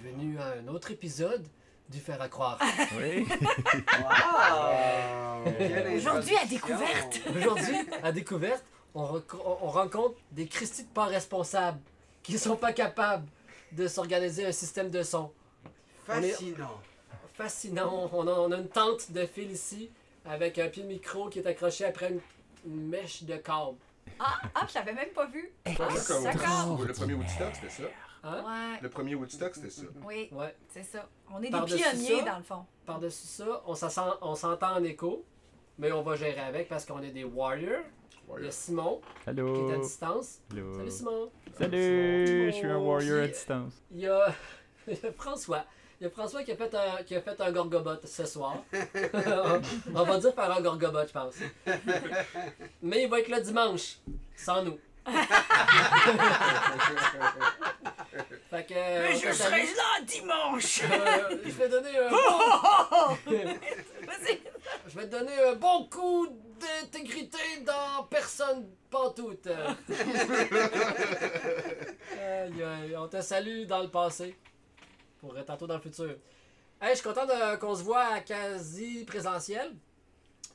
Bienvenue à un autre épisode du Faire à croire. Oui. Aujourd'hui à découverte. Aujourd'hui, à découverte, on, rencontre des Christy de pas responsables qui sont pas capables de s'organiser un système de son. Est- Fascinant. Fascinant, on a, on a une tente de fil ici avec un pied de micro qui est accroché après une, une mèche de câble. Ah, ah, je l'avais même pas vu. Ah, Comme d'accord. Le premier Woodstock, c'était ça? Hein? Ouais, Le premier Woodstock, c'était ça. oui, Ouais. c'est ça. On est des pionniers ça, dans le fond. Par-dessus ça, on s'entend en écho, mais on va gérer avec parce qu'on est des warriors. Il y a Simon qui est à distance. Allô? Salut Simon. Salut, je suis un warrior à distance. Il y a, il y a François. Il y a François qui a fait un, qui a fait un gorgobot ce soir. on va dire faire un gorgobot, je pense. Mais il va être là dimanche, sans nous. fait que. on te salue. là dimanche. Euh, je vais donner un bon, Vas-y. je vais te donner un bon coup d'intégrité dans personne pantoute. Aïe, aïe, on te salue dans le passé pour euh, tantôt dans le futur. Hey, je suis content qu'on se voit à quasi présentiel.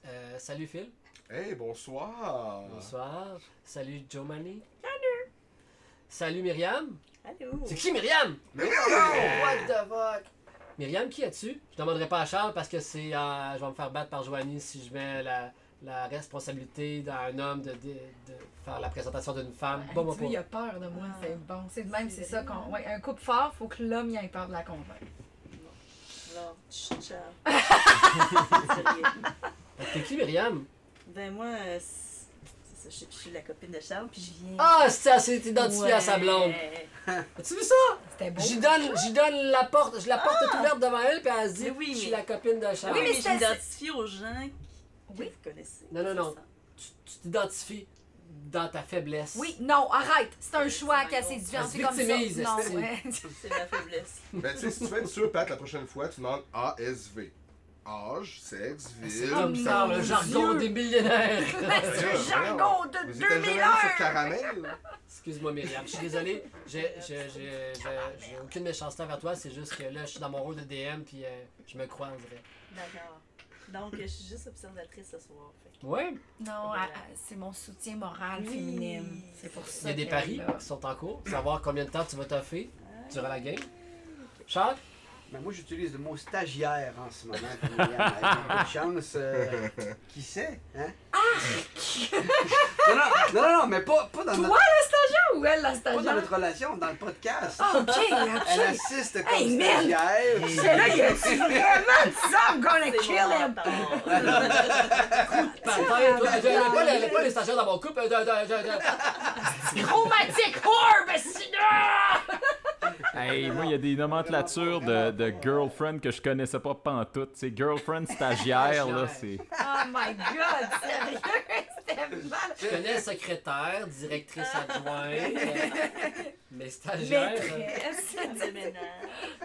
Euh, salut Phil. Hey, bonsoir. Bonsoir. Salut Joe Manny. Salut. Salut Myriam. Allô. C'est qui Myriam? Mais Oh, what the fuck? Myriam, qui as-tu? Je demanderai pas à Charles parce que c'est. euh, je vais me faire battre par Joanie si je mets la, la responsabilité d'un homme de, de, de faire la présentation d'une femme. Bon, moi tu vois, il a peur de moi, c'est bon. C'est de même, c'est ça qu'on. Ouais, un couple fort, faut que l'homme y ait peur de la convaincre. Fait que T'es qui Myriam? ben moi, euh, c'est ça, je, je suis la copine de Charles, puis je viens... Ah, c'est elle s'est identifiée à sa blonde. Ouais. As-tu vu ça? C'était beau. J'y donne, j'y donne la porte, je la porte est ouverte devant elle, puis elle se dit Mais oui, Je suis mais- la copine de Charles. Oui, mais, mais je m'identifie aux gens que Oui. vous connaissez. Non, non, non. Tu t'identifies dans ta faiblesse. Oui, non, arrête. C'est un Ouais, choix différent. Elle se C'est comme ça. Non, ouais. C'est ma faiblesse. Ben, tu sais, si tu veux être sûr, Pat, la prochaine fois, tu demandes ASV. Âge, sexe, C'est ville. comme ça, le jargon des millionnaires. C'est le jargon de Vous étiez jamais allé 2001. sur Caramel? Excuse-moi, Myriam. Je suis désolé. J'ai aucune méchanceté envers toi. C'est juste que là, je suis dans mon rôle de DM, puis euh, je me crois, on dirait. D'accord. Donc, je suis juste observatrice ce soir. fait Ouais. Non, elle- elle- c'est mon soutien moral Oui. féminine. C'est pour ça. Il y a des paris là. qui sont en cours. Savoir combien de temps tu vas toffer durant la game. Charles? Ben, moi, j'utilise le mot stagiaire en ce moment. de chance. euh, qui sait? Hein? non, non, non, non, non, mais pas, pas, dans, Toi, notre, la stagiaire ou elle, la pas dans stagiaire? notre relation, dans le podcast. Ah, ok, Elle ok. assiste comme Hey, man! stagiaire. C'est là, il a dit vraiment dit ça, I'm gonna kill him. mentor. Patin, toi, je n'aime pas, les- pas les stagiaires dans mon couple. de- de- de- de- Chromatic orb, sinon! Hey, moi, il y a des nomenclatures de, de girlfriend que je connaissais pas pantoute. C'est girlfriend stagiaire, là, c'est... Oh my god, sérieux? C'était mal. Je connais secrétaire, directrice adjointe, mais stagiaire. Maîtresse. Femme de ménage.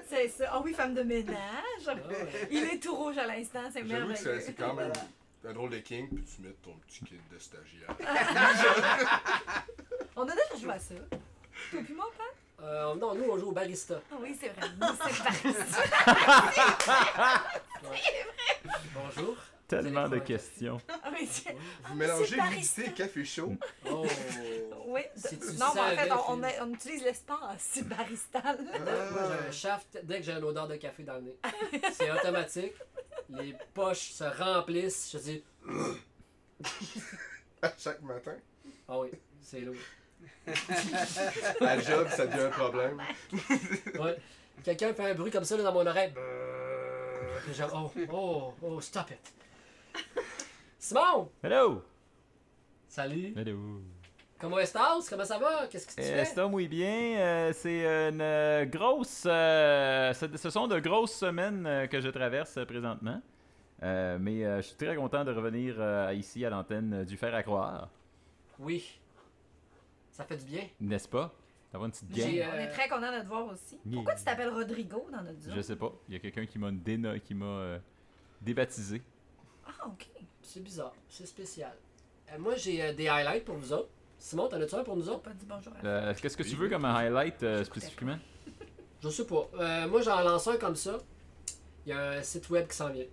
C'est ça. Ah oui, femme de ménage. ah ouais. Il est tout rouge à l'instant, c'est J'avoue que c'est merveilleux. c'est quand même un drôle de king, puis tu mets ton petit kit de stagiaire. On a déjà joué à ça. Toi puis moi, Pat? Euh, non, nous, on joue au barista. Ah oui, c'est vrai. Nous, c'est parti. Bonjour. Tellement de questions. Ah oui, c'est- Vous mélangez c'est barista. humidité et café chaud. Oh. oui. Si tu Non, mais en fait, on, on, Phil. a- on utilise l'espace. C'est baristal. Moi, j'ai un shaft dès que j'ai une odeur de café dans le nez. C'est automatique. Les poches se remplissent. Je dis, À chaque matin. ah oui, c'est lourd. À job, ça devient un problème. Ouais. Quelqu'un fait un bruit comme ça là, dans mon oreille. Oh, oh, oh, stop it. Simon! Hello! Salut! Hello! Comment estás? Comment ça va? Qu'est-ce que tu Euh, fais? ça muy bien. Euh, c'est une euh, grosse. euh, ce sont de grosses semaines que je traverse présentement. Euh, mais euh, je suis très content de revenir euh, ici à l'antenne du Fer à croire. Oui. Ça fait du bien. N'est-ce pas? D'avoir une petite gang. euh, On est très content de te voir aussi. Yeah. Pourquoi tu t'appelles Rodrigo dans notre Je zone? sais pas. Il y a quelqu'un qui m'a déno- qui m'a euh, débaptisé. Ah, ok. C'est bizarre. C'est spécial. Euh, moi, j'ai euh, des highlights pour vous autres. Simon, t'en as-tu un pour nous autres? pas dit bonjour à Euh, Qu'est-ce que tu veux comme un highlight euh, spécifiquement? Je sais pas. Euh, moi, j'en lance un comme ça. Il y a un site web qui s'en vient.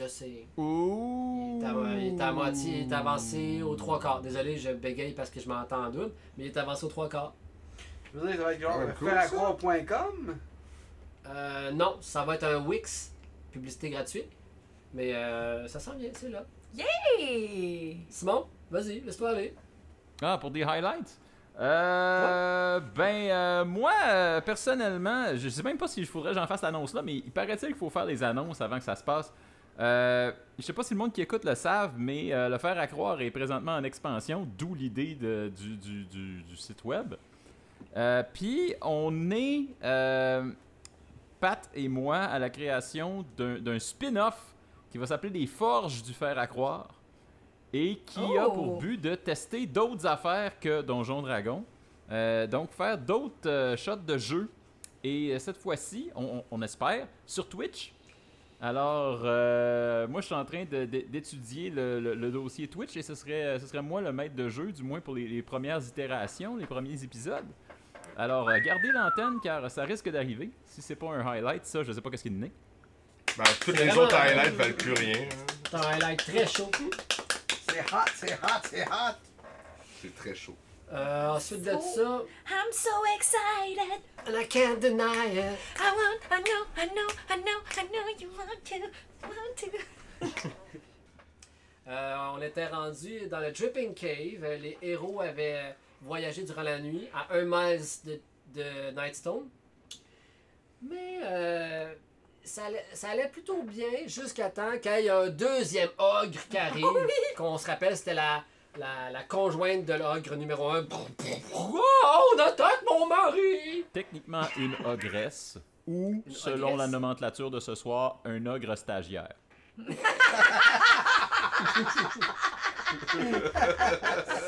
Je sais. Ouh! Il est, à, il est à moitié, il est avancé aux trois quarts. Désolé, je bégaye parce que je m'entends en double, mais il est avancé aux trois quarts. Je veux dire, ça va être genre Ouais, cool, feraccroire.com. Euh, non, ça va être un Wix, publicité gratuite. Mais euh, ça s'en vient, c'est là. Hey! Simon, vas-y, laisse-toi aller. Ah, pour des highlights? Euh, ben, euh, moi, euh, personnellement, je sais même pas si je faudrait que j'en fasse l'annonce là, mais il paraît-il qu'il faut faire les annonces avant que ça se passe? Euh, je sais pas si le monde qui écoute le savent, mais euh, le faire à croire est présentement en expansion, d'où l'idée du, du- du- du site web. Euh, Puis, on est, Pat et moi, à la création d'un spin-off qui va s'appeler Les Forges du fer à croire et qui a Oh! pour but de tester d'autres affaires que Donjon Dragon. Donc, faire d'autres shots de jeu. Et cette fois-ci, on, on- on espère, sur Twitch. Alors, euh, moi, je suis en train d'étudier le, le- le dossier Twitch et ce serait, ce serait moi le maître de jeu, du moins pour les, les premières itérations, les premiers épisodes. Alors, euh, gardez l'antenne car ça risque d'arriver. Si c'est pas un highlight, ça, je sais pas qu'est-ce qu'il est. Ben, toutes les autres highlights valent plus rien. hein. T'as un highlight très chaud. C'est hot, c'est hot, c'est hot. C'est très chaud. Euh, ensuite de ça, I'm so excited. and I can't deny it. I want, I know, I know, I know, I know you want to, want to. Euh, on était rendu dans le Dripping Cave. Euh, Les héros avaient voyagé durant la nuit à un miles de, de Nightstone. Mais euh, ça, allait, ça allait plutôt bien jusqu'à temps qu'il y ait un deuxième ogre qui arrive. Qu'on se rappelle, c'était la, la, la conjointe de l'ogre numéro un. Oh, on attaque mon mari! Techniquement une ogresse ou, Une selon ogresse. la nomenclature de ce soir, un ogre stagiaire.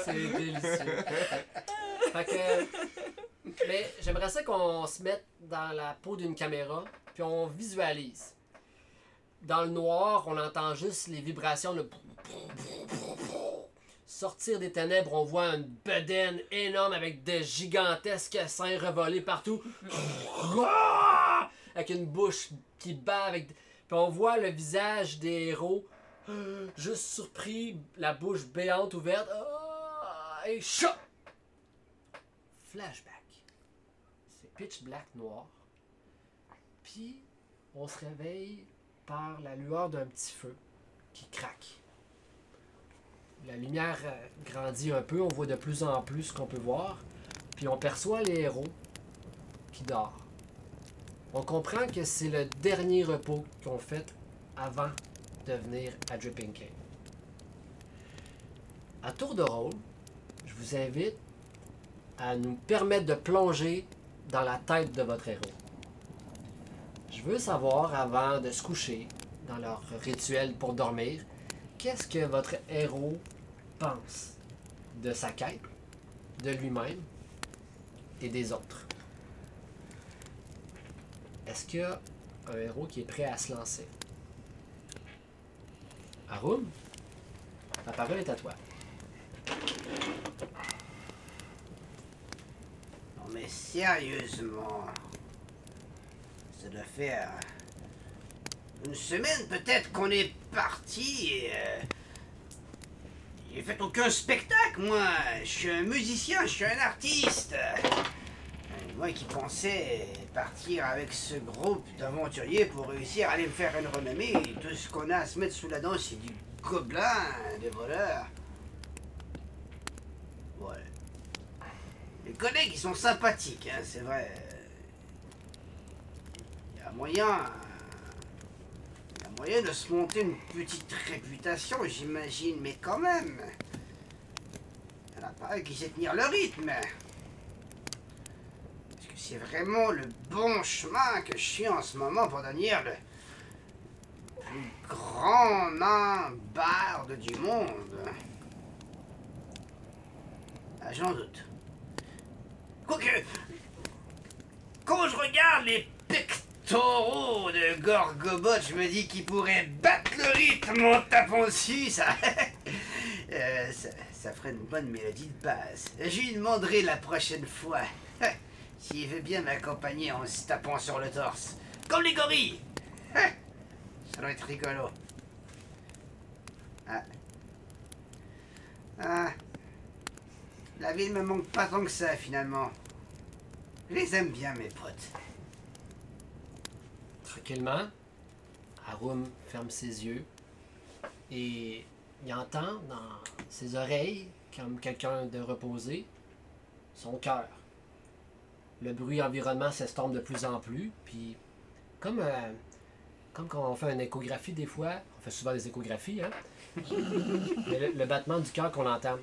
C'est délicieux. fait que. Mais j'aimerais ça qu'on se mette dans la peau d'une caméra, puis on visualise. Dans le noir, on entend juste les vibrations, le. Sortir des ténèbres, on voit une bedaine énorme avec de gigantesques seins revolés partout. Avec une bouche qui bat avec. Puis on voit le visage des héros juste surpris, la bouche béante ouverte. Ah, et chat! Flashback. C'est pitch black noir. Puis, on se réveille par la lueur d'un petit feu qui craque. La lumière euh, grandit un peu, on voit de plus en plus ce qu'on peut voir. Puis on perçoit les héros qui dorment. On comprend que c'est le dernier repos qu'on fait avant de venir à Dripping Cave. À tour de rôle, je vous invite à nous permettre de plonger dans la tête de votre héros. Je veux savoir, avant de se coucher, dans leur rituel pour dormir, qu'est-ce que votre héros de sa quête, de lui-même et des autres. Est-ce qu'il y a un héros qui est prêt à se lancer? Arum, la parole est à toi. Non mais sérieusement, ça doit faire une semaine peut-être qu'on est parti euh, j'ai fait aucun spectacle moi. Je suis un musicien, je suis un artiste. Moi qui pensais partir avec ce groupe d'aventuriers pour réussir à aller me faire une renommée, tout ce qu'on a à se mettre sous la dent c'est du gobelin, des voleurs. Ouais. Les collègues, ils sont sympathiques, hein, c'est vrai. Il y a moyen. Il y a moyen de se monter une petite réputation, j'imagine, mais quand même. Il a Pareil qu'il sait tenir le rythme. Est-ce que c'est vraiment le bon chemin que je suis en ce moment pour devenir le plus grand nain barde du monde? Ah, j'en doute. Quoique, quand je regarde les pectoraux de Gorgobot, je me dis qu'il pourrait battre le rythme en tapant dessus, ça... Euh, ça, ça ferait une bonne mélodie de base. Je lui demanderai la prochaine fois s'il veut bien m'accompagner en se tapant sur le torse. Comme les gorilles Ça doit être rigolo. Ah. Ah. La ville me manque pas tant que ça, finalement. Je les aime bien, mes potes. Tranquillement, Arum ferme ses yeux et il entend dans ses oreilles, comme quelqu'un de reposé, son cœur. Le bruit environnement s'estompe de plus en plus, puis comme, euh, quand on fait une échographie des fois, on fait souvent des échographies, hein? Le, battement du cœur qu'on entend.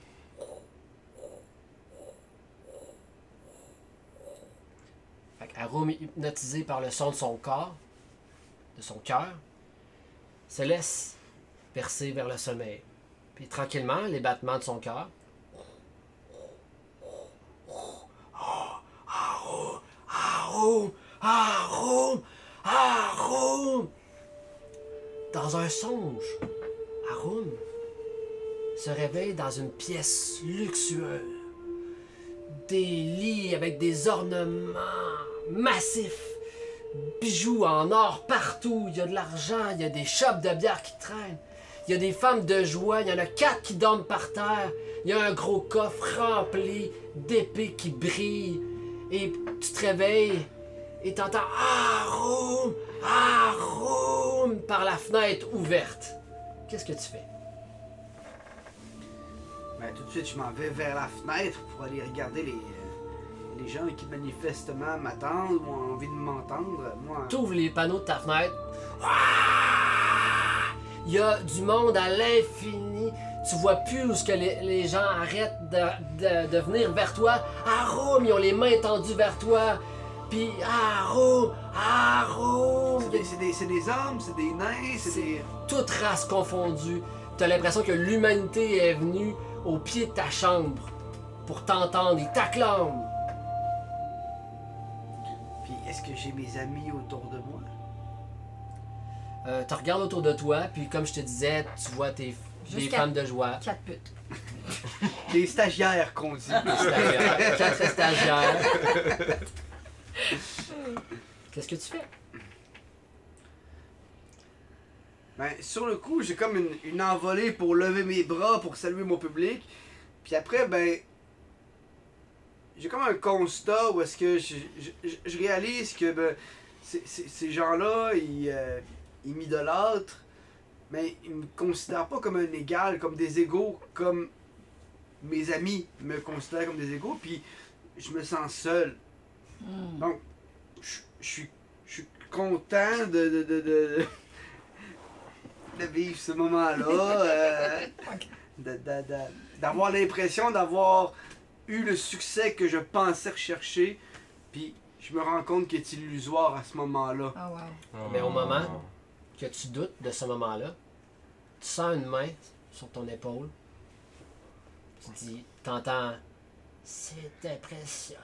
Qu'Arum, hypnotisé par le son de son corps, de son cœur, se laisse percer vers le sommeil. Puis tranquillement, les battements de son cœur. Dans un songe, Arum se réveille dans une pièce luxueuse. Des lits avec des ornements massifs bijoux en or partout. Il y a de l'argent, il y a des chopes de bière qui traînent. Il y a des femmes de joie, il y en a quatre qui dorment par terre. Il y a un gros coffre rempli d'épées qui brillent. Et tu te réveilles et t'entends Arum, Arum par la fenêtre ouverte. Qu'est-ce que tu fais? Ben, tout de suite, je m'en vais vers la fenêtre pour aller regarder les, les gens qui manifestement m'attendent ou ont envie de m'entendre. Moi, Tu ouvres les panneaux de ta fenêtre. Ah! Il y a du monde à l'infini. Tu vois plus où ce que les, les gens arrêtent de, de- de venir vers toi. Arum, ils ont les mains tendues vers toi. Puis Arum. c'est des, c'est des- c'est des hommes, c'est des nains, c'est des. Toute race confondue. T'as l'impression que l'humanité est venue au pied de ta chambre pour t'entendre. Ils t'acclament. J'ai mes amis autour de moi? Euh, tu regardes autour de toi, puis comme je te disais, tu vois tes, des femmes de joie. Quatre putes. Des stagiaires qu'on dit. Stagiaires, Quatre stagiaires. Qu'est-ce que tu fais? Ben, sur le coup, j'ai comme une, une envolée pour lever mes bras pour saluer mon public. Puis après, ben. J'ai comme un constat où est-ce que je, je- réalise que ben, ces- gens-là, ils, euh, ils m'idolâtrent, mais ils me considèrent pas comme un égal, comme des égaux, comme mes amis me considèrent comme des égaux. Puis je me sens seul. Donc, je suis je suis content de, de, de, de, de vivre ce moment-là. euh, d'avoir l'impression d'avoir eu le succès que je pensais rechercher. Puis je me rends compte qu'il est illusoire à ce moment-là. Ah, wow. Mais au moment que tu doutes de ce moment-là, tu sens une main sur ton épaule. Tu dis, t'entends, c'est impressionnant.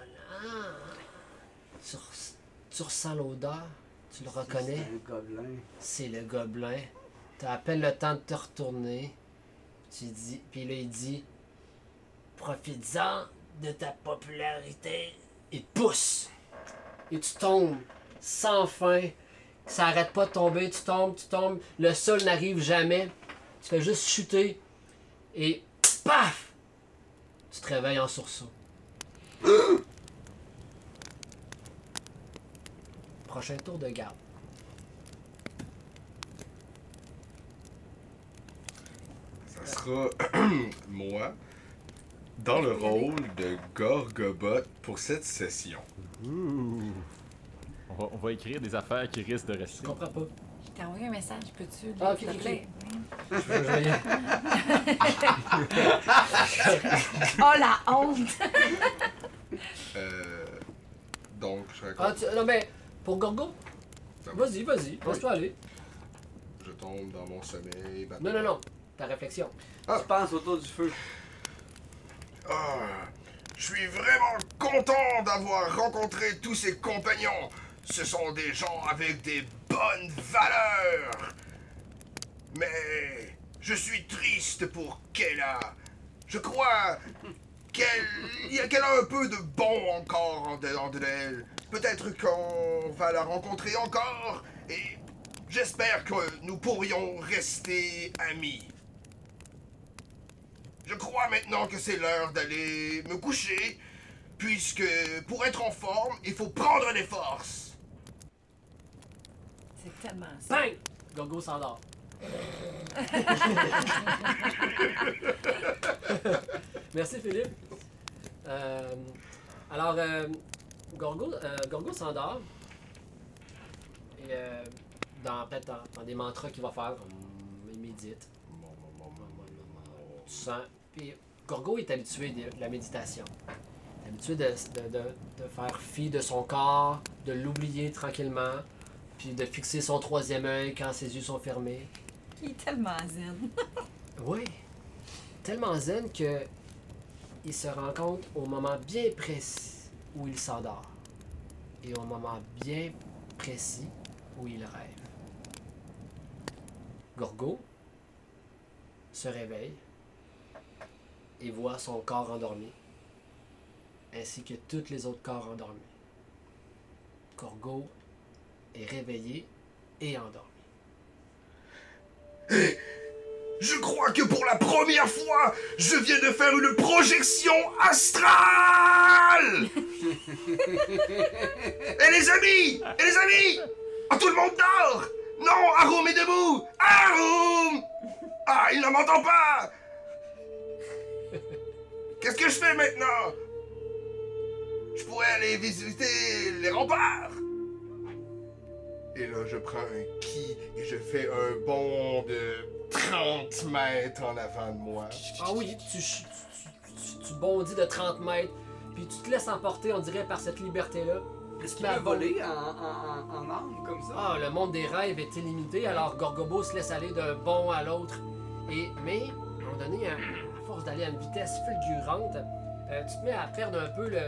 Tu, res- tu ressens l'odeur, tu le reconnais, C'est un gobelin. c'est le gobelin. T'as à peine le temps de te retourner. Tu dis, puis là il dit, profites-en de ta popularité te pousse. Et tu tombes sans fin. Ça arrête pas de tomber, tu tombes, tu tombes. Le sol n'arrive jamais. Tu fais juste chuter. Et paf! Tu te réveilles en sursaut. Prochain tour de garde. Ça sera moi dans le rôle de Gorgobot pour cette session. On va, on va écrire des affaires qui risquent de Je rester. comprends pas. Je t'ai envoyé un message, peux-tu? Ah, ok, s'il te ok, plaît? Je vais- je vais- Oh la honte! Euh, donc, je Ah, raconte. tu- non, mais pour Gorgo, Ben oui, vas-y, vas-y, laisse-toi aller. Je tombe dans mon sommeil. Non, non, non, ta réflexion. Tu penses autour du feu. Ah, je suis vraiment content d'avoir rencontré tous ces compagnons. Ce sont des gens avec des bonnes valeurs. Mais je suis triste pour Kella. Je crois qu'elle a- un peu de bon encore en dedans d'elle. Peut-être qu'on va la rencontrer encore et j'espère que nous pourrions rester amis. Je crois maintenant que c'est l'heure d'aller me coucher, puisque pour être en forme, il faut prendre des forces. C'est tellement ça. Bang! Gorgo s'endort. Merci Philippe. Euh, alors, euh, Gorgo, euh, Gorgo s'endort. Et euh, dans, peut-être dans, dans des mantras qu'il va faire, il médite. Tu sens. Puis Gorgo est habitué de, de la méditation. Il est habitué de, de- de- de faire fi de son corps, de l'oublier tranquillement, puis de fixer son troisième œil quand ses yeux sont fermés. Il est tellement zen. Oui. Tellement zen que il se rend compte au moment bien précis où il s'endort. Et au moment bien précis où il rêve. Gorgo se réveille et voit son corps endormi, ainsi que tous les autres corps endormis. Gorgo est réveillé et endormi. Je crois que pour la première fois, je viens de faire une projection astrale. Et les amis Et les amis Ah, tout le monde dort. Non, Arum est debout. Arum. Ah, il ne m'entend pas Qu'est-ce que je fais maintenant? Je pourrais aller visiter les remparts Et là, je prends un ki et je fais un bond de 30 mètres en avant de moi. Ah oui, tu, tu, tu- tu bondis de 30 mètres, puis tu te laisses emporter, on dirait, par cette liberté-là. Est-ce qu'il peut voler en, en, en, en âme comme ça? Ah, le monde des rêves est illimité, alors Gorgobo se laisse aller d'un bond à l'autre. Et, mais, à un moment donné, à d'aller à une vitesse fulgurante, euh, tu te mets à perdre un peu le,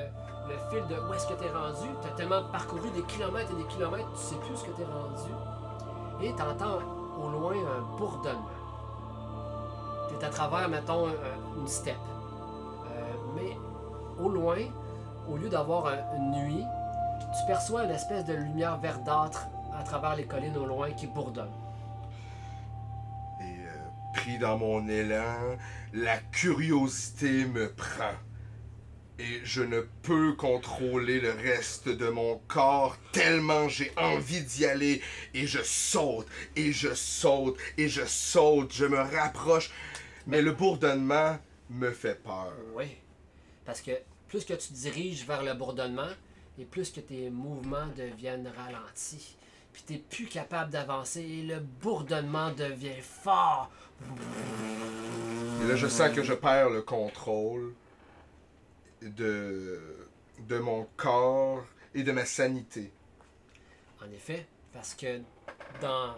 fil de où est-ce que t'es rendu. T'as tellement parcouru des kilomètres et des kilomètres, tu sais plus où ce que t'es rendu. Et t'entends au loin un bourdonnement. T'es à travers, mettons, un- une steppe. Euh, mais au loin, au lieu d'avoir un- une nuit, tu perçois une espèce de lumière verdâtre à travers les collines au loin qui bourdonne. Pris dans mon élan, la curiosité me prend. Et je ne peux contrôler le reste de mon corps tellement j'ai envie d'y aller. Et je saute, et je saute, et je saute, je me rapproche. Mais le bourdonnement me fait peur. Oui. Parce que plus que tu diriges vers le bourdonnement, et plus que tes mouvements deviennent ralentis. Puis t'es plus capable d'avancer et le bourdonnement devient fort. Et là, je sens que je perds le contrôle de, de mon corps et de ma sanité. En effet, parce que dans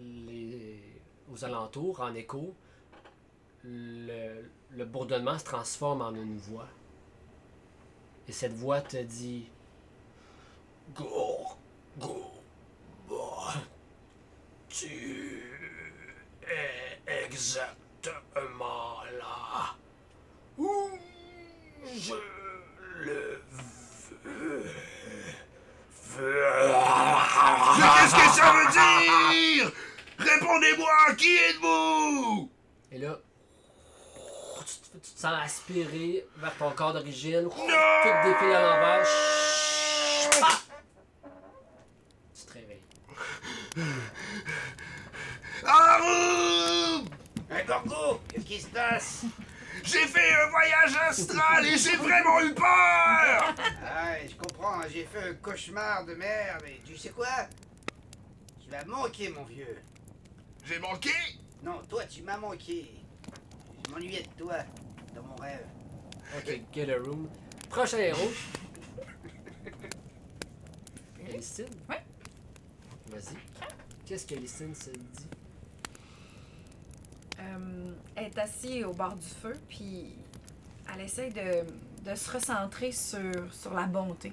les aux alentours, en écho, le, le bourdonnement se transforme en une voix. Et cette voix te dit Go, go, tu es exactement là où je le veux. Mais qu'est-ce que ça veut dire? Répondez-moi, qui êtes-vous? Et là, tu te, tu te sens aspirer vers ton corps d'origine. Tout défile à l'envers. Ah! Tu te réveilles. Arum Hey, Gorgo, qu'est-ce qui se passe? J'ai fait un voyage astral et j'ai vraiment eu peur Ah, je comprends, j'ai fait un cauchemar de merde, mais tu sais quoi? Tu m'as manqué, mon vieux. J'ai manqué! Non, toi, tu m'as manqué. Je m'ennuyais de toi dans mon rêve. Ok, get a room. Prochain héros. Listine? Ouais. Vas-y. Qu'est-ce que Listine se dit? Elle est assise au bord du feu, puis elle essaye de, se recentrer sur, la bonté.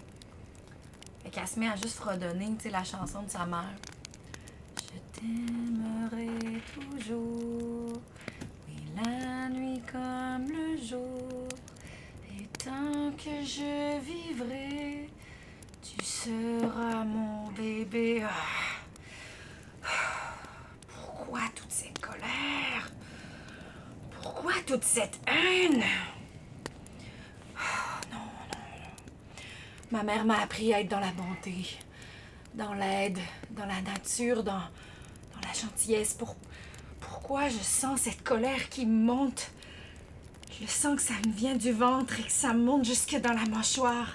Fait qu'elle se met à juste fredonner, la chanson de sa mère. Je t'aimerai toujours, oui, la nuit comme le jour. Et tant que je vivrai, tu seras mon bébé. Ah. Pourquoi toute cette colère? Pourquoi toute cette haine? Ah, non, non, non. Ma mère m'a appris à être dans la bonté, dans l'aide, dans la nature, dans, la gentillesse. Pour, pourquoi je sens cette colère qui monte? Je sens que ça me vient du ventre et que ça monte jusque dans la mâchoire.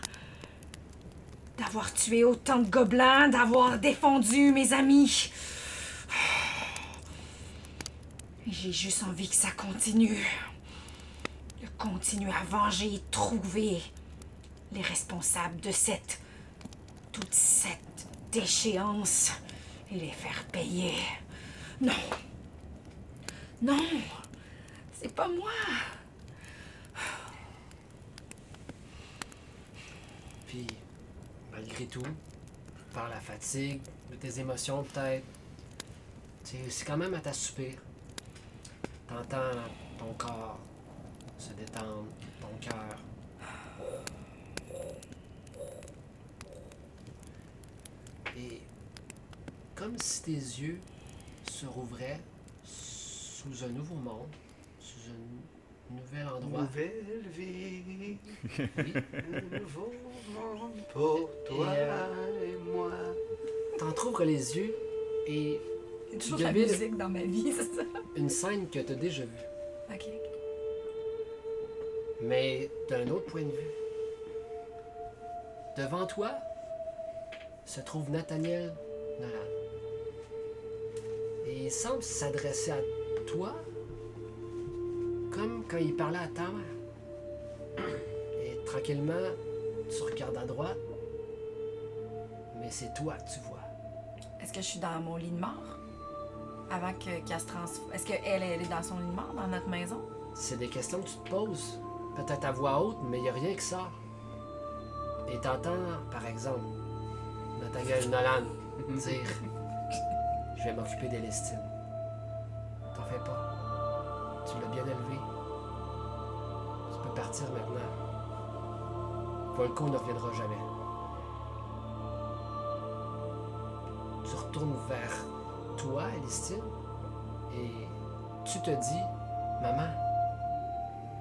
D'avoir tué autant de gobelins, d'avoir défendu mes amis. Et J'ai juste envie que ça continue. De continuer à venger et trouver les responsables de cette. toute cette déchéance et les faire payer. Non. Non. C'est pas moi. Puis, malgré tout, par la fatigue, de tes émotions peut-être, c'est quand même à t'assoupir. T'entends ton corps se détendre, ton cœur. Et comme si tes yeux se rouvraient sous un nouveau monde, sous un nouvel endroit. Nouvelle vie, Oui. un nouveau monde pour toi Et, euh, et moi. T'entrouvres les yeux et toujours la musique dans ma vie, c'est ça? une scène que tu as déjà vue. Mais d'un autre point de vue. Devant toi se trouve Nathaniel Nolan. Et il semble s'adresser à toi comme quand il parlait à ta mère. Et tranquillement, tu regardes à droite, mais c'est toi que tu vois. Est-ce que je suis dans mon lit de mort? Avant que- qu'elle se transforme. Est-ce qu'elle elle est dans son lit de mort, dans notre maison? C'est des questions que tu te poses, peut-être à voix haute, mais il n'y a rien qui sort. Et t'entends, par exemple, Nathaniel Nolan dire Je vais m'occuper d'Elestine. T'en fais pas. Tu l'as bien élevé. Tu peux partir maintenant. Volko ne reviendra jamais. Tu retournes vers toi, Elistine, et tu te dis Maman,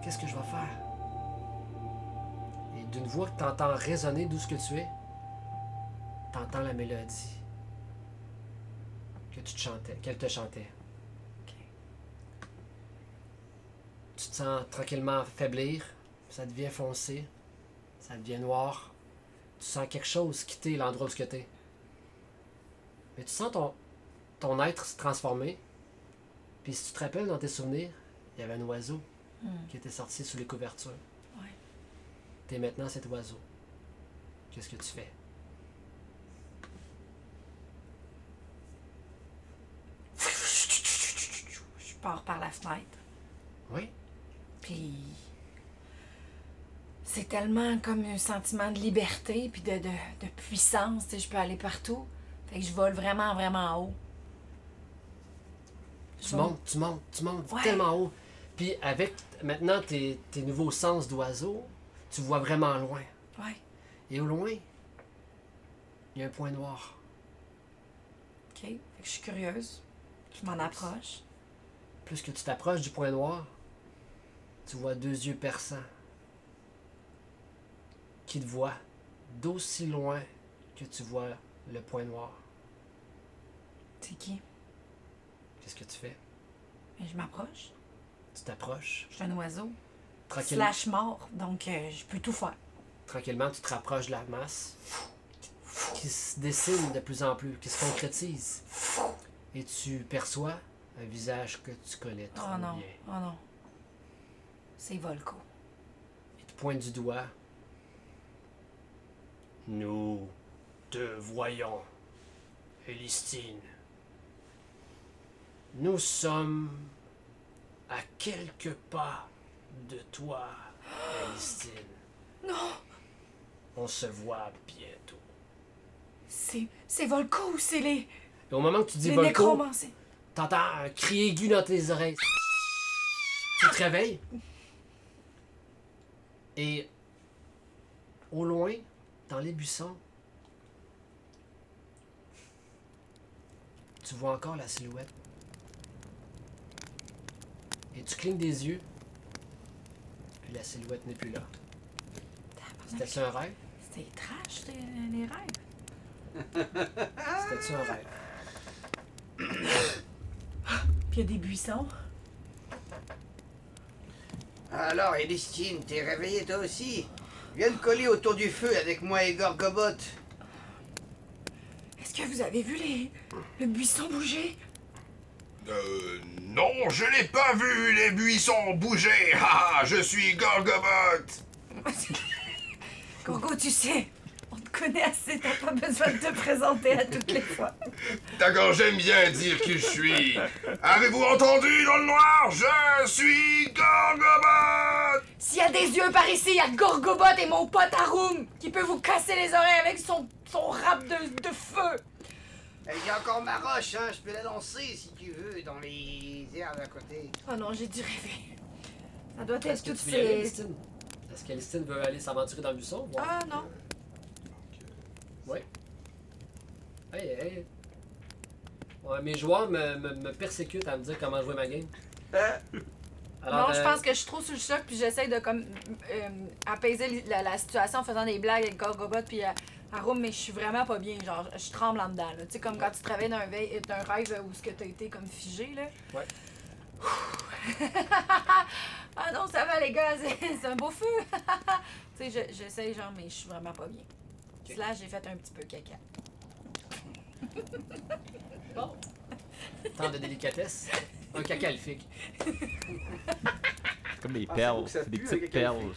qu'est-ce que je vais faire? Et d'une voix que tu entends résonner d'où ce que tu es, tu entends la mélodie que tu te chantais, qu'elle te chantait. Tu te sens tranquillement faiblir, ça devient foncé, ça devient noir. Tu sens quelque chose quitter l'endroit où tu es. Mais tu sens ton, ton être se transformer. Puis si tu te rappelles dans tes souvenirs, il y avait un oiseau Hmm. qui était sorti sous les couvertures. Ouais. T'es maintenant cet oiseau. Qu'est-ce que tu fais? Je pars par la fenêtre. Oui? Puis. C'est tellement comme un sentiment de liberté puis de, de, de puissance. Tu sais, je peux aller partout. Fait que je vole vraiment, vraiment haut. Tu montes, tu montes, tu montes Ouais. tellement haut. Puis avec maintenant tes, tes nouveaux sens d'oiseau, tu vois vraiment loin. Ouais. Et au loin, il y a un point noir. OK. Fait que je suis curieuse. Je m'en approche. Plus que tu t'approches du point noir, tu vois deux yeux perçants qui te voient d'aussi loin que tu vois le point noir. C'est qui? Qu'est-ce que tu fais? Je m'approche. Tu t'approches. Je suis un oiseau. Tranquillement, Slash mort. Donc, euh, je peux tout faire. tranquillement, tu te rapproches de la masse. qui se dessine de plus en plus, qui se concrétise. Et tu perçois un visage que tu connais trop Oh non, bien. oh non. C'est Volko. Il te pointe du doigt. Nous te voyons, Elistine. Nous sommes à quelques pas de toi, Elistine. Non! On se voit bientôt. C'est, c'est Volko ou c'est les, Et au moment que tu dis les Volko, t'entends un cri aigu dans tes oreilles. Tu te réveilles? Et au loin, dans les buissons, tu vois encore la silhouette. Et tu clignes des yeux. Puis la silhouette n'est plus là. C'était-tu un rêve? C'était trash, les, les rêves. C'était-tu un rêve? Puis il y a des buissons. Alors, Elistine, t'es réveillée toi aussi? Viens te coller autour du feu avec moi et Gorgobot. Est-ce que vous avez vu les, le buisson bouger? Euh, non, je n'ai pas vu les buissons bouger. Ah, je suis Gorgobot. Gorgo, tu sais, on te connaît assez, t'as pas besoin de te présenter à toutes les fois. D'accord, j'aime bien dire qui je suis. Avez-vous entendu dans le noir? Je suis Gorgobot. S'il y a des yeux par ici, il y a Gorgobot et mon pote Arum qui peut vous casser les oreilles avec son, son rap de, de feu. Il y a encore ma roche, hein, je peux la lancer si tu veux, dans les côté. Oh non, j'ai dû rêver. Ça doit être que toutes ces... Est-ce qu'Elistine veut aller s'aventurer dans le buisson? voir? Ah non. Hey, hey. Ouais, mes joueurs me, me, me persécutent à me dire comment jouer ma game. Alors, non, je euh, pense que je suis trop sous le choc, puis j'essaie de comme euh, apaiser la, la situation en faisant des blagues avec Gorgobot puis Arum, mais je suis vraiment pas bien, genre je tremble en dedans. là. Tu sais, comme quand tu te réveilles d'un, veille- d'un rêve où ce que t'as été comme figé là. Ouais. ah non, ça va les gars, c'est, c'est un beau feu. tu sais, je- j'essaie genre, mais je suis vraiment pas bien. Là, j'ai fait un petit peu caca. Bon. Tant de délicatesse. Un cacalfique. C'est comme des Ah, perles. C'est des petites perles.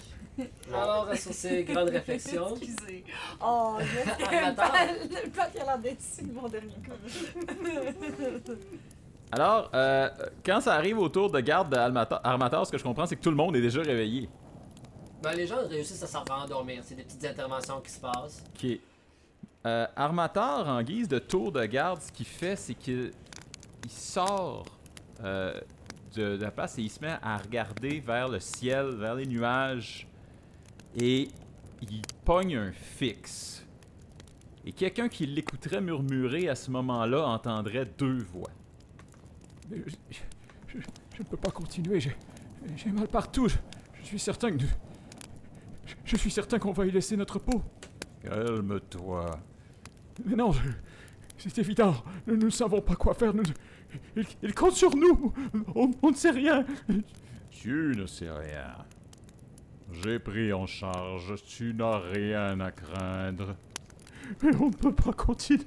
Alors, sur ces grandes réflexions, Excusez. Oh, le plat qui a l'air déçu de mon dernier coup. Alors, euh, quand ça arrive autour de garde d'Armator, Armator, ce que je comprends, c'est que tout le monde est déjà réveillé. ben, les gens réussissent à s'en rendormir. C'est des petites interventions qui se passent. Ok. Euh, Armator, en guise de tour de garde, ce qu'il fait, c'est qu'il il sort euh, de, de la place et il se met à regarder vers le ciel, vers les nuages, et il pogne un fixe. Et quelqu'un qui l'écouterait murmurer à ce moment-là entendrait deux voix. Je, je- je ne peux pas continuer, j'ai mal partout. Je, je suis certain que... Je, suis certain qu'on va y laisser notre peau. Calme-toi. Mais non, c'est évident. Nous ne savons pas quoi faire. Nous, il, il compte sur nous. On, on ne sait rien. Tu ne sais rien. J'ai pris en charge, tu n'as rien à craindre. Mais on ne peut pas continuer.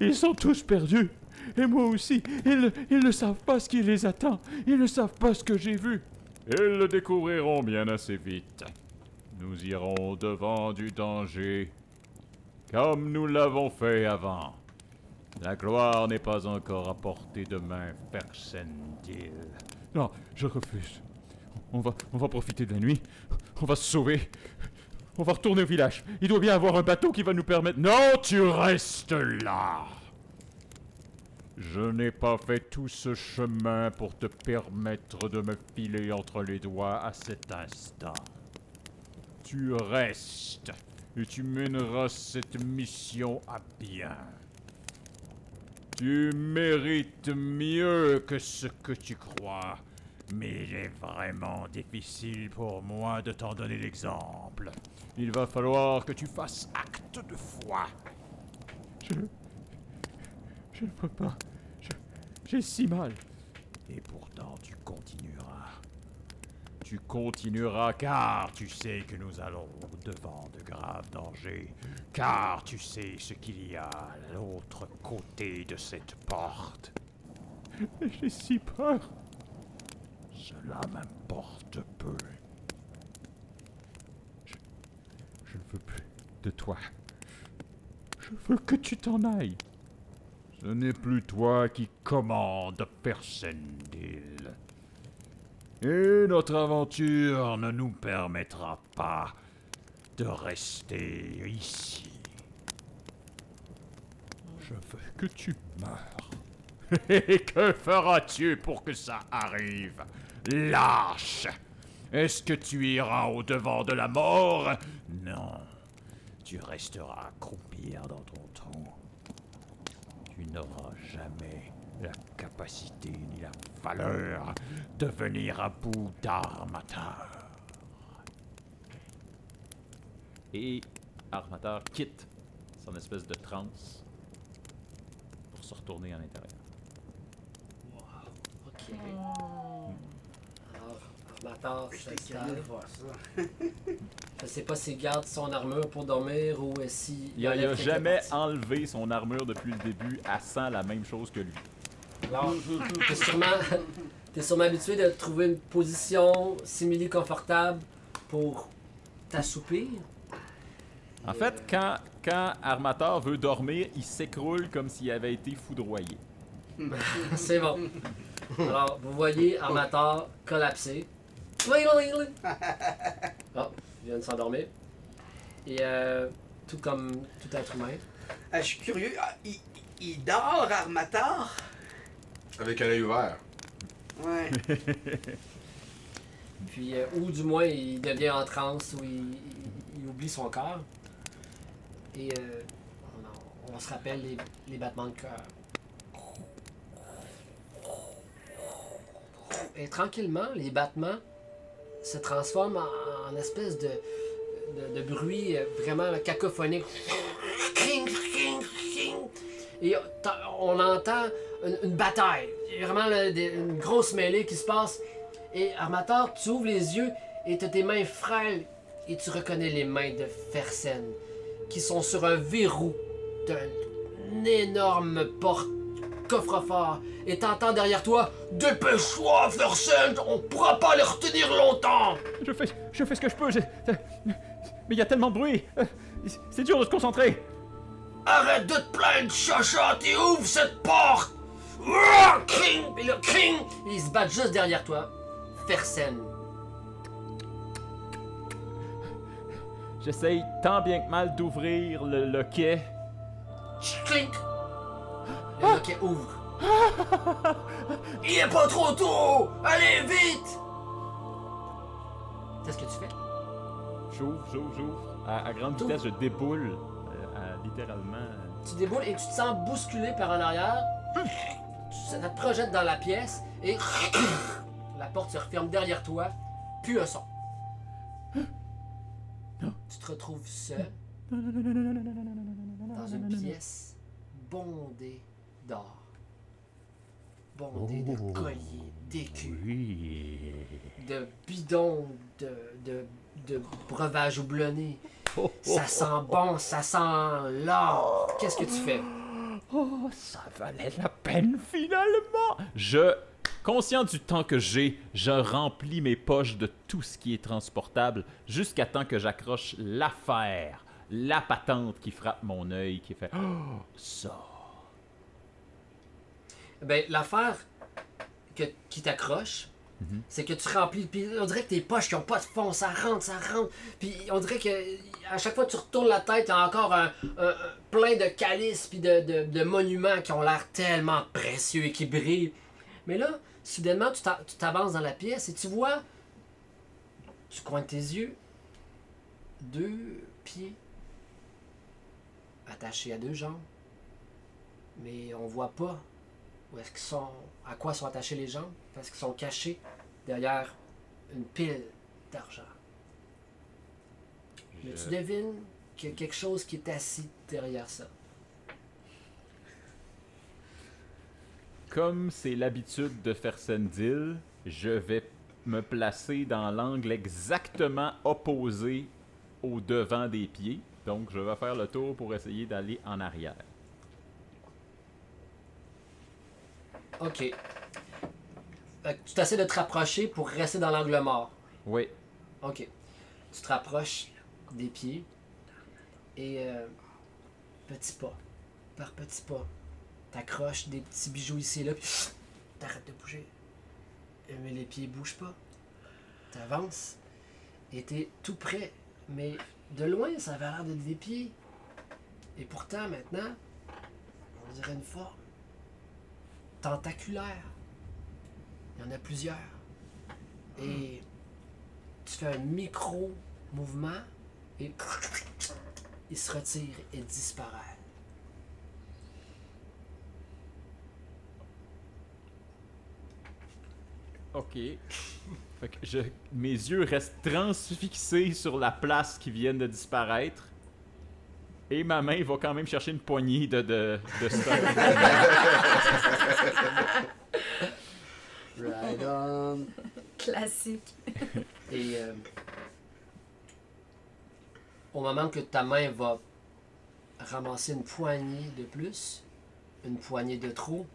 Ils sont tous perdus. Et moi aussi. Ils, ils ne savent pas ce qui les attend. Ils ne savent pas ce que j'ai vu. Ils le découvriront bien assez vite. Nous irons devant du danger, comme nous l'avons fait avant. La gloire n'est pas encore à portée de main, Fersendil. Non, je refuse. On va, profiter de la nuit. On va se sauver. On va retourner au village. Il doit bien avoir un bateau qui va nous permettre. Non, tu restes là. Je n'ai pas fait tout ce chemin pour te permettre de me filer entre les doigts à cet instant. Tu restes et tu mèneras cette mission à bien. Tu mérites mieux que ce que tu crois, mais il est vraiment difficile pour moi de t'en donner l'exemple. Il va falloir que tu fasses acte de foi. Je. Je ne peux pas. Je- J'ai si mal. Et pourtant, tu continueras. Tu continueras car tu sais que nous allons devant de graves dangers. Car tu sais ce qu'il y a à l'autre côté de cette porte. J'ai si peur. Cela m'importe peu. Je, ne veux plus de toi. Je veux que tu t'en ailles. Ce n'est plus toi qui commande Persendil. Et notre aventure ne nous permettra pas de rester ici. Je veux que tu meurs. Et que feras-tu pour que ça arrive? Lâche Est-ce que tu iras au-devant de la mort? Non. Tu resteras croupir dans ton trou. Tu n'auras jamais la capacité ni la valeur de venir à bout d'Armatar. Et Armatar quitte son espèce de transe pour se retourner à l'intérieur. Ok. Armator J'étais s'installe. curieux de voir ça. Je sais pas s'il garde son armure pour dormir ou euh, s'il. Il a, il a enlève quelques jamais parties. enlevé son armure depuis le début. Elle sent la même chose que lui. Alors, t'es sûrement, t'es sûrement habitué de trouver une position simili confortable pour t'assoupir? En fait, quand, quand Armator veut dormir, il s'écroule comme s'il avait été foudroyé. C'est bon. Alors, vous voyez Armator collapser. Oh, il vient de s'endormir. Et euh, tout comme tout être humain. Ah, je suis curieux. Ah, il, il dort, Armator? Avec un œil ouvert. Ouais. Puis, euh, ou du moins, il devient en transe, ou il, il- il oublie son corps. Et euh, on, se rappelle les, les battements de cœur. Et tranquillement, les battements se transforment en, espèce de, de, bruit vraiment cacophonique. Et on entend une, une bataille. Vraiment là, des- une grosse mêlée qui se passe. Et Armator, tu ouvres les yeux et tu as tes mains frêles et tu reconnais les mains de Fersen qui sont sur un verrou d'une énorme porte coffre-fort. Et t'entends derrière toi Dépêche-toi, Fersen, on pourra pas les retenir longtemps! Je fais, je fais ce que je peux. Mais il y a tellement de bruit. Euh, C'est dur de se concentrer. Arrête de te plaindre, chachotte, et ouvre cette porte! Et! Et ils se battent juste derrière toi. Fersen. J'essaye tant bien que mal d'ouvrir le, le quai. Clink! Le loquet ouvre. Il est pas trop tôt! Allez, vite! Qu'est-ce que tu fais? J'ouvre, j'ouvre, j'ouvre. À, à grande vitesse, je déboule. euh, à- littéralement. euh, Tu déboules et tu te sens bousculé par en arrière. Tu ça te projette dans la pièce et la porte se referme derrière toi. Plus un son. Tu te retrouves seul dans une pièce bondée d'or. Bondée de colliers, d'écus, Oui. de bidons, de, de, de breuvages houblonnés. Ça sent bon, ça sent l'or. Qu'est-ce que tu fais? Oh, ça valait la peine finalement. Je, conscient du temps que j'ai, je remplis mes poches de tout ce qui est transportable jusqu'à temps que j'accroche l'affaire, la patente qui frappe mon œil, qui fait oh, ça. Ben, l'affaire que, qui t'accroche, c'est que tu remplis. Puis on dirait que tes poches qui ont pas de fond, ça rentre, ça rentre. Puis on dirait que à chaque fois que tu retournes la tête, a encore un, plein de calices puis de, de- de monuments qui ont l'air tellement précieux et qui brillent. Mais là, soudainement, tu t'avances dans la pièce et tu vois, tu coins tes yeux, deux pieds attachés à deux jambes. Mais on voit pas où est-ce qu'ils sont, à quoi sont attachés les jambes, parce qu'ils sont cachés derrière une pile d'argent? Mais tu devines qu'il y a quelque chose qui est assis derrière ça. Comme c'est l'habitude de faire Sendil, je vais me placer dans l'angle exactement opposé au devant des pieds. Donc, je vais faire le tour pour essayer d'aller en arrière. Ok. Fait que tu t'essaies de te rapprocher pour rester dans l'angle mort. Oui. Ok. Tu te rapproches des pieds et euh, petit pas, par petit pas, t'accroches des petits bijoux ici et là, puis t'arrêtes de bouger. Mais les pieds bougent pas. T'avances et t'es tout près, mais de loin ça avait l'air d'être des pieds. Et pourtant maintenant, on dirait une forme tentaculaire. Il y en a plusieurs. Et tu fais un micro mouvement et il se retire et disparaît. Ok. Fait que je, mes yeux restent transfixés sur la place qui vient de disparaître. Et ma main va quand même chercher une poignée de, de, de on. Classique. Et euh, au moment que ta main va ramasser une poignée de plus, une poignée de trop,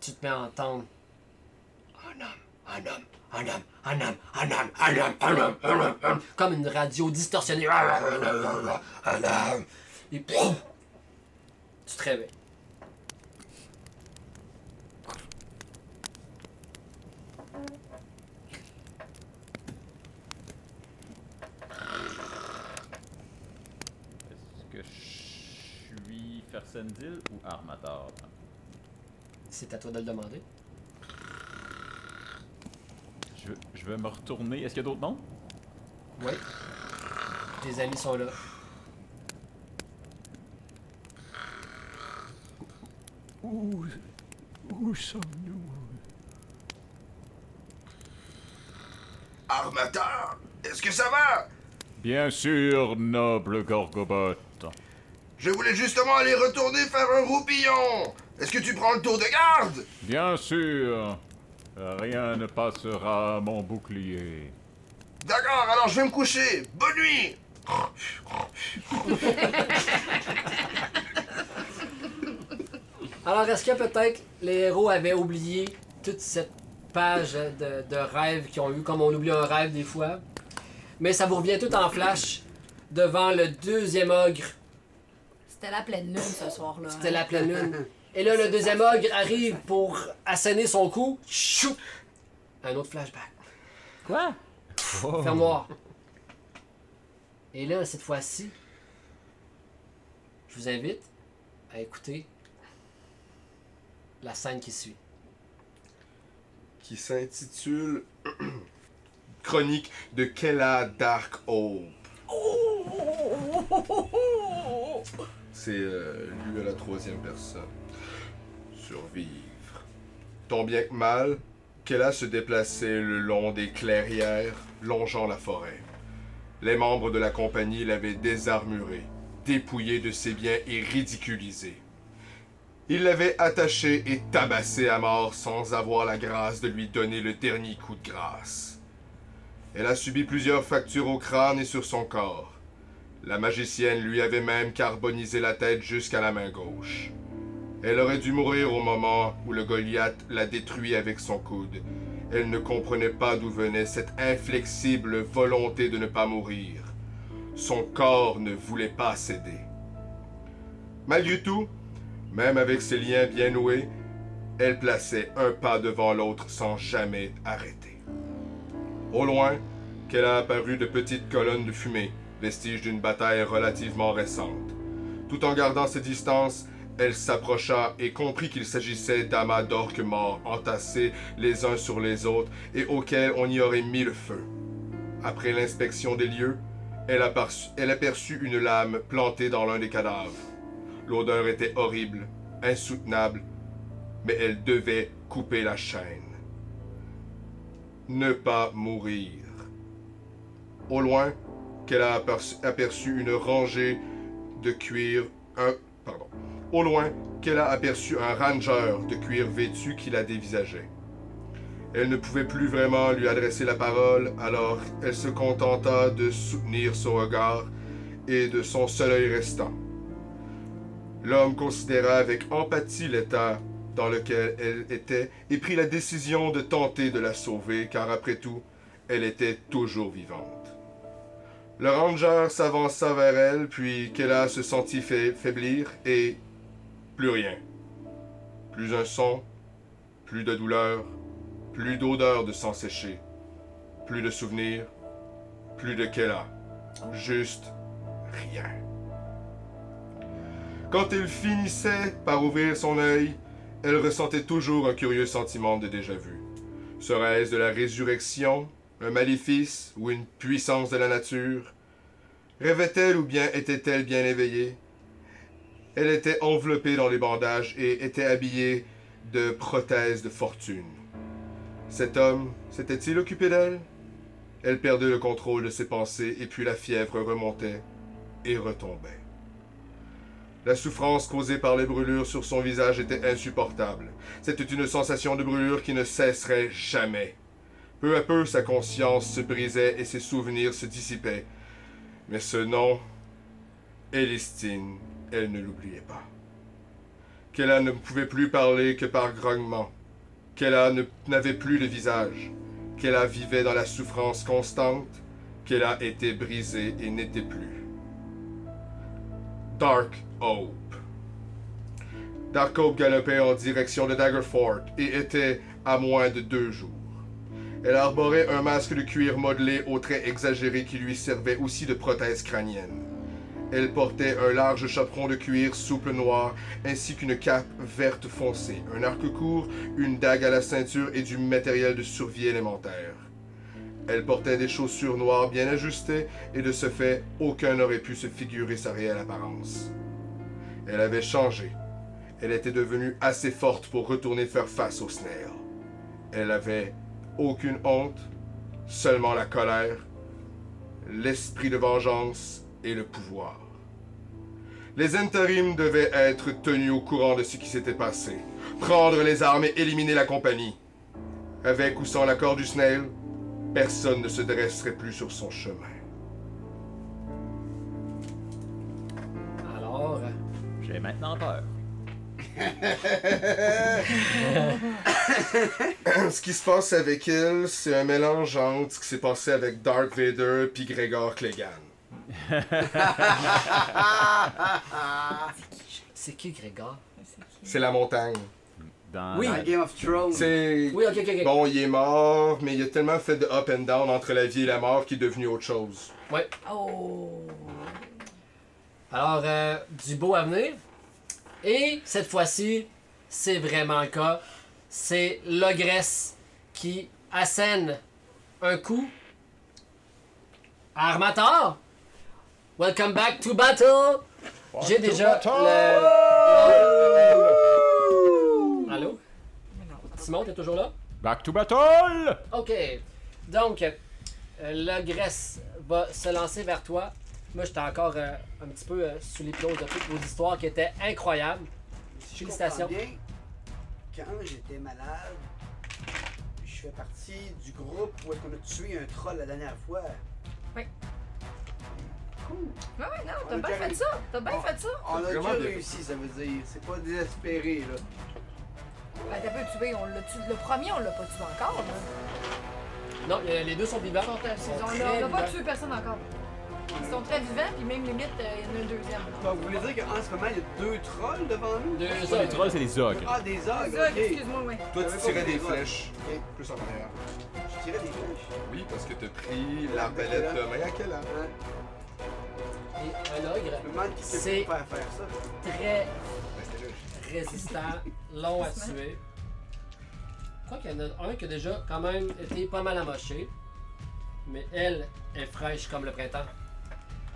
tu te mets à entendre un homme, un homme, un homme, un homme, un homme, un homme, un homme, un homme, un homme, comme une radio distorsionnée. Un homme. Et pouf, tu te réveilles. Est-ce que je suis Fersendil ou Armator? C'est à toi de le demander. Je, je vais me retourner. Est-ce qu'il y a d'autres noms? Oui. Tes amis sont là. Où, où sommes-nous? Armateur, est-ce que ça va? Bien sûr, noble Gorgobot. Je voulais justement aller retourner faire un roupillon. Est-ce que tu prends le tour de garde? Bien sûr. Rien ne passera mon bouclier. D'accord, alors je vais me coucher. Bonne nuit. Alors, est-ce que peut-être les héros avaient oublié toute cette page de, de rêves qu'ils ont eu, comme on oublie un rêve des fois? Mais ça vous revient tout en flash devant le deuxième ogre. C'était la pleine lune ce soir-là. C'était hein. la pleine lune. Et là, le deuxième ogre arrive pour asséner son coup. Chou! Un autre flashback. Quoi? Fermoir. Et là, cette fois-ci, je vous invite à écouter la scène qui suit. Qui s'intitule Chronique de Kella Dark Hope. C'est euh, lui à la troisième personne. Survivre. Tant bien que mal, Kella se déplaçait le long des clairières, longeant la forêt. Les membres de la compagnie l'avaient désarmuré, dépouillé de ses biens et ridiculisé. Ils l'avaient attaché et tabassé à mort sans avoir la grâce de lui donner le dernier coup de grâce. Elle a subi plusieurs fractures au crâne et sur son corps. La magicienne lui avait même carbonisé la tête jusqu'à la main gauche. Elle aurait dû mourir au moment où le Goliath l'a détruit avec son coude. Elle ne comprenait pas d'où venait cette inflexible volonté de ne pas mourir. Son corps ne voulait pas céder. Malgré tout, même avec ses liens bien noués, elle plaçait un pas devant l'autre sans jamais arrêter. Au loin, qu'elle a apparu de petites colonnes de fumée, vestiges d'une bataille relativement récente. Tout en gardant ses distances, elle s'approcha et comprit qu'il s'agissait d'amas d'orques morts entassés les uns sur les autres et auxquels on y aurait mis le feu. Après l'inspection des lieux, elle, aperçut- elle aperçut une lame plantée dans l'un des cadavres. L'odeur était horrible, insoutenable, mais elle devait couper la chaîne. Ne pas mourir. Au loin, qu'elle a aperçu, une rangée de cuir, un, pardon, au loin, qu'elle a aperçu un ranger de cuir vêtu qui la dévisageait. Elle ne pouvait plus vraiment lui adresser la parole, alors elle se contenta de soutenir son regard et de son seul œil restant. L'homme considéra avec empathie l'état dans lequel elle était et prit la décision de tenter de la sauver, car après tout, elle était toujours vivante. Le ranger s'avança vers elle, puis Kella se sentit fa- faiblir et plus rien. Plus un son, plus de douleur, plus d'odeur de sang séché, plus de souvenirs, plus de Kella. Juste rien. Quand il finissait par ouvrir son œil, elle ressentait toujours un curieux sentiment de déjà-vu. Serait-ce de la résurrection, un maléfice ou une puissance de la nature Rêvait-elle ou bien était-elle bien éveillée? Elle était enveloppée dans les bandages et était habillée de prothèses de fortune. Cet homme s'était-il occupé d'elle? Elle perdait le contrôle de ses pensées et puis la fièvre remontait et retombait. La souffrance causée par les brûlures sur son visage était insupportable. C'était une sensation de brûlure qui ne cesserait jamais. Peu à peu, sa conscience se brisait et ses souvenirs se dissipaient. Mais ce nom, Elistine, elle ne l'oubliait pas. Kella ne pouvait plus parler que par grognement. Kella n'avait plus de visage. Kella vivait dans la souffrance constante. Kella était brisée et n'était plus. Dark Hope. Dark Hope galopait en direction de Daggerfort et était à moins de deux jours. Elle arborait un masque de cuir modelé aux traits exagérés qui lui servait aussi de prothèse crânienne. Elle portait un large chaperon de cuir souple noir ainsi qu'une cape verte foncée, un arc court, une dague à la ceinture et du matériel de survie élémentaire. Elle portait des chaussures noires bien ajustées et de ce fait, aucun n'aurait pu se figurer sa réelle apparence. Elle avait changé. Elle était devenue assez forte pour retourner faire face au snail. Elle avait aucune honte, seulement la colère, l'esprit de vengeance et le pouvoir. Les intérims devaient être tenus au courant de ce qui s'était passé, prendre les armes et éliminer la compagnie. Avec ou sans l'accord du snail, personne ne se dresserait plus sur son chemin. Alors, J'ai maintenant peur. ce qui se passe avec elle, c'est un mélange entre ce qui s'est passé avec Darth Vader puis Gregor Clegane. c'est qui Grégor? C'est la montagne. Dans Oui. Game of Thrones. Oui, ok, ok, ok. bon, il est mort, mais il a tellement fait de up and down entre la vie et la mort qu'il est devenu autre chose. Oh! Alors, euh, du beau à venir? Et cette fois-ci, c'est vraiment le cas. C'est l'ogresse qui assène un coup à Armator. Welcome back to battle. J'ai déjà le... Allô? Simon, t'es toujours là? Back to battle! Ok. Donc, euh, l'ogresse va se lancer vers toi. Moi, j'étais encore euh, un petit peu euh, sous l'hypnose de toutes vos histoires qui étaient incroyables. Si je Félicitations. comprends bien, quand j'étais malade, je fais partie du groupe où est-ce qu'on a tué un troll la dernière fois. Oui. Cool. Ouais, ouais, non, On t'as a bien déjà fait ça! T'as bien On- fait ça! On a Vraiment déjà bien réussi, ça veut dire. C'est pas désespéré, là. Ben, t'as pas tué, on l'a tué. Le premier, on l'a pas tué encore, là. Non, euh, les deux sont vivants. Ils sont, euh, Ils sont on l'a- on l'a pas tué personne encore. Ils sont très vivants, puis même limite, euh, il y en a un deuxième. Donc, vous voulez dire qu'en ce moment, il y a deux trolls devant nous? Deux trolls, c'est des ogres. Ah, des ogres, Ça, ok. excuse-moi, ouais. Toi, tu tirais des flèches. Ok. Plus en arrière. Je tirais des flèches? Oui, parce que t'as pris l'arbalète de quelle heure? Hein? Et un Je ogre me demande qui C'est- faire faire ça. très Ben, c'était là. résistant, long à tuer. Je crois qu'il y en a un qui a déjà quand même été pas mal amoché. Mais elle est fraîche comme le printemps.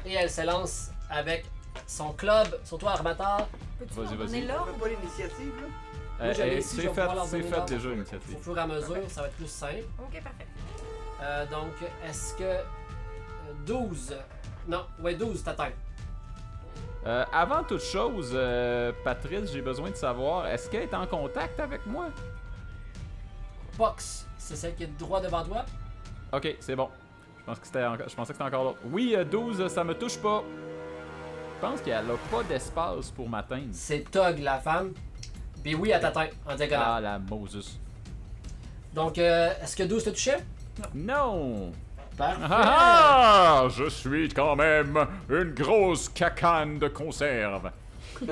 Et elle se lance avec son club, surtout Armator. Peux-tu Vas-y, vas-y. On l'ordre? fait pas l'initiative, là? Euh, euh, c'est vais fait, c'est fait déjà, Au l'initiative. fur et à mesure, ça va être plus simple. Ok, parfait. Euh, donc, est-ce que euh, 12 Non, ouais, 12 t'atteins. Euh, avant toute chose, euh, Patrice, j'ai besoin de savoir, est-ce qu'elle est en contact avec moi? Pox, c'est celle qui est droit devant toi. Ok, c'est bon. Je, pense que c'était encore- je pensais que c'était encore l'autre. Oui, euh, 12, ça me touche pas. Je pense qu'elle a pas d'espace pour m'atteindre. C'est Tog, la femme. Puis oui, elle t'atteint en diagonale. Ah, la Moses. Donc, euh, est-ce que 12 te touchait? Non! Parfait. Ah, ah, je suis quand même une grosse cacane de conserve.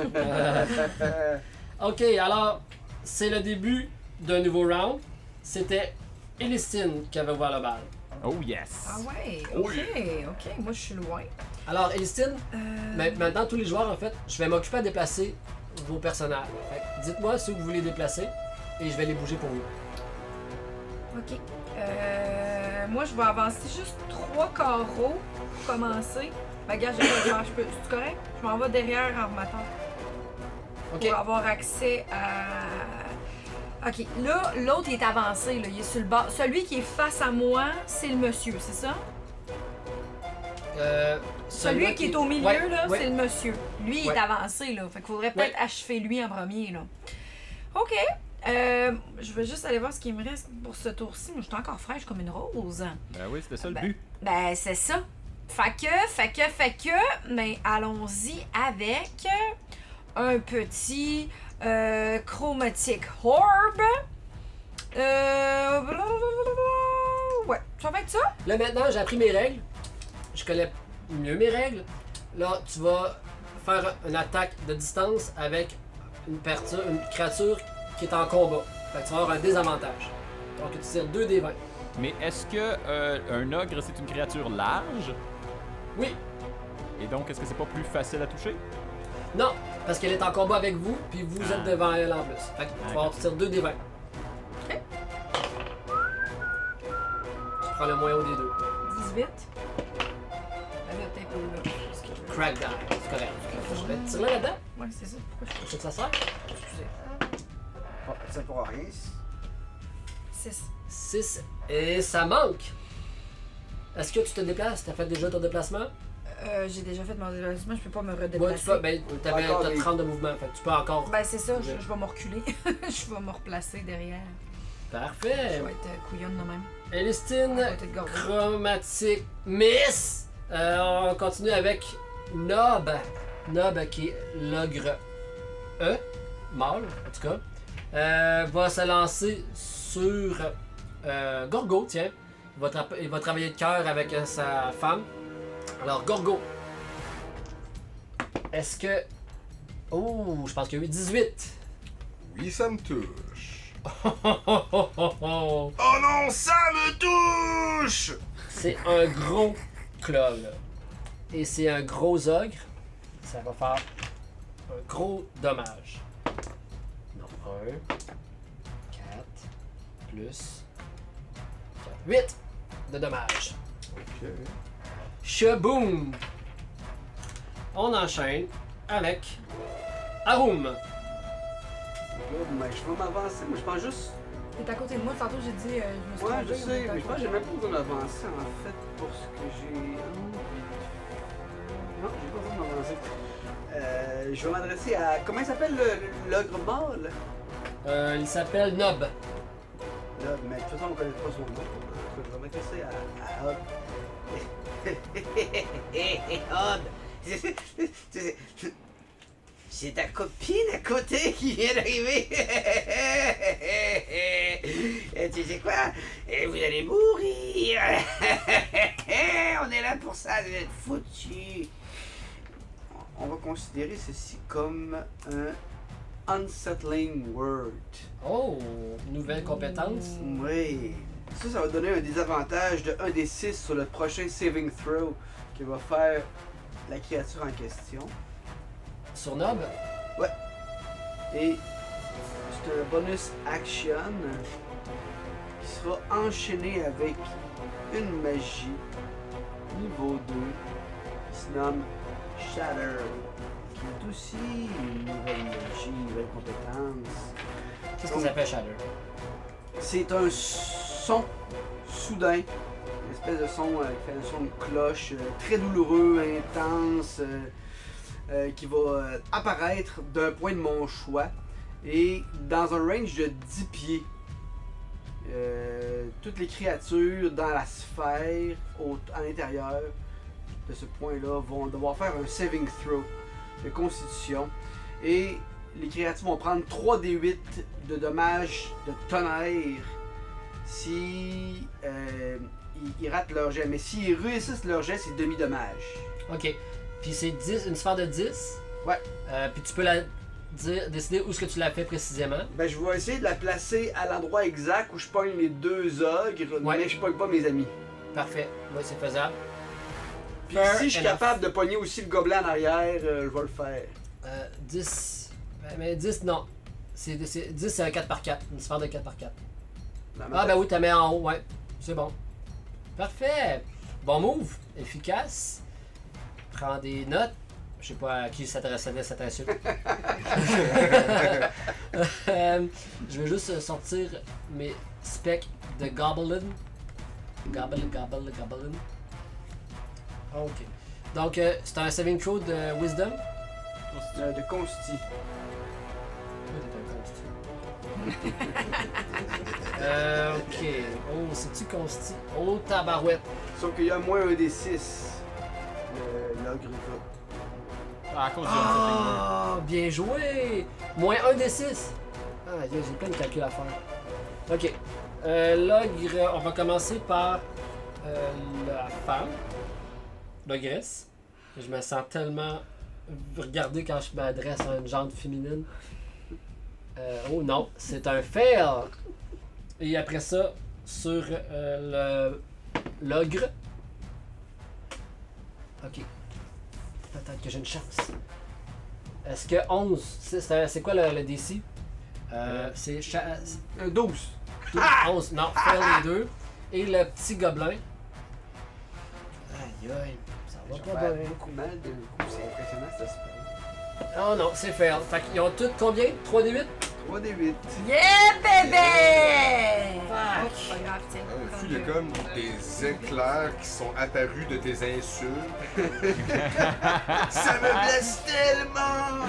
Ok, alors, c'est le début d'un nouveau round. C'était Elistine qui avait ouvert le bal. Oh yes! Ah ouais, ok, ok. Moi, je suis loin. Alors, Elistine, Euh, ma- maintenant, tous les joueurs, en fait, je vais m'occuper à déplacer vos personnages. Fait que Dites-moi ceux que vous voulez déplacer et je vais les bouger pour vous. Ok. Euh, moi, je vais avancer juste trois carreaux pour commencer. Ben, gars, je vais le faire. Je peux. C'est correct? Je m'en vais derrière en remettant. Ok. Pour avoir accès à. Ok, là, l'autre il est avancé, là. Il est sur le bas. Celui qui est face à moi, c'est le monsieur, c'est ça? Euh, Celui qui est au milieu, Ouais, là, ouais. c'est le monsieur. Lui, il Ouais. est avancé, là. Fait qu'il faudrait peut-être Ouais. achever lui en premier, là. OK. Euh, je vais juste aller voir ce qu'il me reste pour ce tour-ci. Moi, je suis encore fraîche comme une rose. Ben oui, c'était ça le Ben, but. Ben, c'est ça. Fait que, fait que, fait que, mais allons-y avec un petit euh, chromatic orb. Euh, ouais, ça va être ça? Là, maintenant, j'ai appris mes règles. Je connais mieux mes règles. Là, tu vas faire une attaque de distance avec une, une créature qui est en combat. Fait que tu vas avoir un désavantage. Donc, tu tires 2 des 20. Mais est-ce que euh, un ogre c'est une créature large? Oui, Et donc, est-ce que c'est pas plus facile à toucher? Non, parce qu'elle est en combat avec vous, puis vous Ah. êtes devant elle en plus. Fait que tu vas avoir, tu tires 2 des 20. Ok. Tu prends le moins haut des deux. 18. Ben là, peut-être pas là. parce que- Crack die, c'est correct. Je vais te tirer là-dedans. Ouais, c'est ça. Pourquoi je C'est que ça sert. Excusez. Bon, ça pourra rien. 6. 6 et ça manque. Est-ce que tu te déplaces? T'as fait déjà ton déplacement? Euh, j'ai déjà fait mon déplacement, je peux pas me Ouais, redéplacer. tu peux, ben, t'avais t'as des- 30 de mouvement, fait tu peux encore. Ben, c'est ça, je, vais me reculer. je vais me replacer derrière. Parfait. Je vais être euh, couillonne de même. Elistine, chromatique miss. Euh, on continue avec Nob. Nob qui est l'ogre E, mâle en tout cas, euh, va se lancer sur euh, Gorgo, tiens. Il va, tra- il va travailler de cœur avec euh, sa femme. Alors, Gorgo. Est-ce que. Oh, je pense qu'il y a eu 18. Oui, ça me touche. Oh, oh, oh, oh, oh. Oh non, ça me touche! C'est un gros club. là. Et c'est un gros ogre. Ça va faire un gros dommage. Non, 1, 4, plus 4, 8 de dommage. Ok. Shaboom! On enchaîne avec Arum. Là, mais je vais m'avancer. Moi, je pense juste. T'es à côté de moi, tantôt j'ai dit, euh, je me suis Ouais, je sais, mais je pense que j'ai même pas besoin d'avancer en fait pour ce que j'ai. Non, j'ai pas besoin d'avancer. Euh, je vais m'adresser à. Comment il s'appelle le- l'ogre mâle Euh, il s'appelle Nob. Là, mais de toute façon, on connaît pas son nom. Je vais m'adresser à, à. C'est- C'est ta copine à côté qui vient d'arriver! Et tu sais quoi? Et vous allez mourir! On est là pour ça, vous êtes foutus! On va considérer ceci comme un unsettling word. Oh, nouvelle compétence. Oui. Ça, ça va donner un désavantage de 1 des 6 sur le prochain saving throw que va faire la créature en question. Sur Nob? Et c'est un bonus action qui sera enchaîné avec une magie niveau 2 qui se nomme Shatter. Qui est aussi une nouvelle magie, une nouvelle compétence. Qu'est-ce que ça fait, Shadow? C'est un soudain, une espèce de son euh, qui fait un son de cloche euh, très douloureux, intense, euh, qui va apparaître d'un point de mon choix et dans un range de 10 pieds. toutes les créatures dans la sphère au- à l'intérieur de ce point-là vont devoir faire un saving throw de constitution. Et les créatures vont prendre 3d8 de dommages de tonnerre si euh, ils, ils ratent leur jet. Mais s'ils réussissent leur jet, c'est demi-dommage. Ok. Puis c'est 10, une sphère de 10. Ouais. Euh, puis tu peux la dire, décider où est-ce que tu l'as fait précisément? Ben, je vais essayer de la placer à l'endroit exact où je pogne les deux ogres, Ouais. mais je pogne pas mes amis. Parfait. Oui, c'est faisable. Puis Fair si je suis capable de pogner aussi le gobelin en arrière, euh, je vais le faire. Euh, 10. Ben, mais 10, non. C'est, c'est- 10, c'est un 4 par 4. Une sphère de 4 par 4. Ah, ben oui, t'as mis en haut, ouais. C'est bon. Parfait. Bon move. Efficace. Prends des notes. Je sais pas à qui s'adressait cette insulte. Euh, je vais juste sortir mes specs de Goblin. Goblin, Goblin, Goblin. Ok. Donc, euh, c'est un saving throw de Wisdom. Euh, de consti. Euh, ok. Oh, c'est-tu consti? Oh, tabarouette. Sauf qu'il y a moins un des 6. L'ogre va. Ah, à cause Ah, bien joué! Moins 1 des 6. Ah, j'ai plein de calculs à faire. Ok. Euh, l'ogre, on va commencer par euh, la femme. L'ogresse. Je me sens tellement regardé quand je m'adresse à une jante féminine. Euh, oh non, c'est un fail! Et après ça, sur euh, le l'ogre. Ok. Peut-être que j'ai une chance. Est-ce que 11, c'est- quoi le, le DC? Euh, c'est cha- Un 12. 12, 11, non, fail les deux. Et le petit gobelin. Aïe aïe, ça va J'en pas bien. beaucoup mal de coup, c'est impressionnant ça Oh non, c'est fail. Fait qu'ils ont tous combien? 3 des 8? 3 des 8. Yeah, bébé! Fuck. Oh, c'est pas grave, tiens. Ah, fou, Il y a comme des éclairs qui sont apparus de tes insultes. Ça me blesse tellement!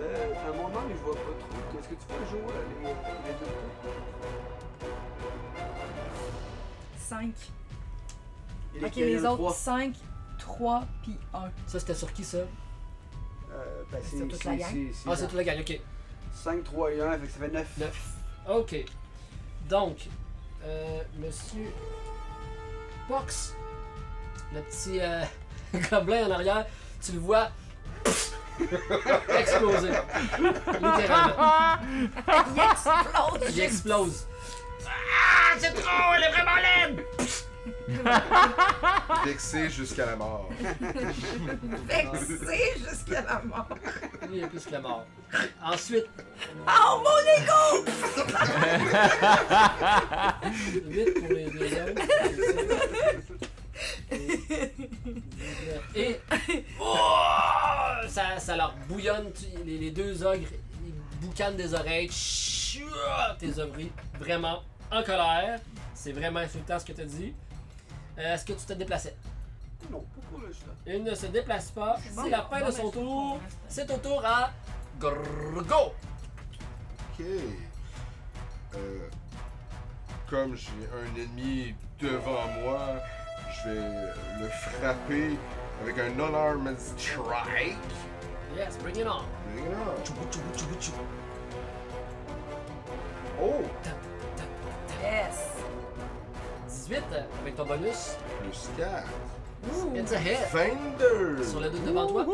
Euh, à mon mais je vois pas trop. Est-ce que tu peux jouer les, les deux coups? 5. Et Ok, les autres, trois? 5, 3, puis 1. Ça, c'était sur qui ça? Euh, ben, C'est c'est toute la gang? Ah, c'est toute la gang, ok. 5, 3 et 1, fait que ça fait 9. 9. Ok. Donc, euh, monsieur Box, le petit euh, gobelin en arrière, tu le vois exploser. Littéralement. Il explose! Il explose. Vexé jusqu'à la mort. Vexé jusqu'à la mort. Lui, il est plus que mort. Ensuite, Oh, mon ego! 8 pour les deux autres. Et oh, ça, ça leur bouillonne, tu- les, les deux ogres, ils boucanent des oreilles. Tes ouvriers vraiment en colère. C'est vraiment insultant ce que tu as dit. Euh, Est-ce que tu te déplaçais? Non, pourquoi je suis là? Il ne se déplace pas. C'est la fin de son tour. C'est au tour à Gorgo. Ok. Euh, comme j'ai un ennemi devant moi, je vais le frapper avec un unarmed strike. Yes, bring it on. Bring it on. Oh! Yes! 18 euh, avec ton bonus. Plus 4. It's a hit. 22! Sur le dos devant toi.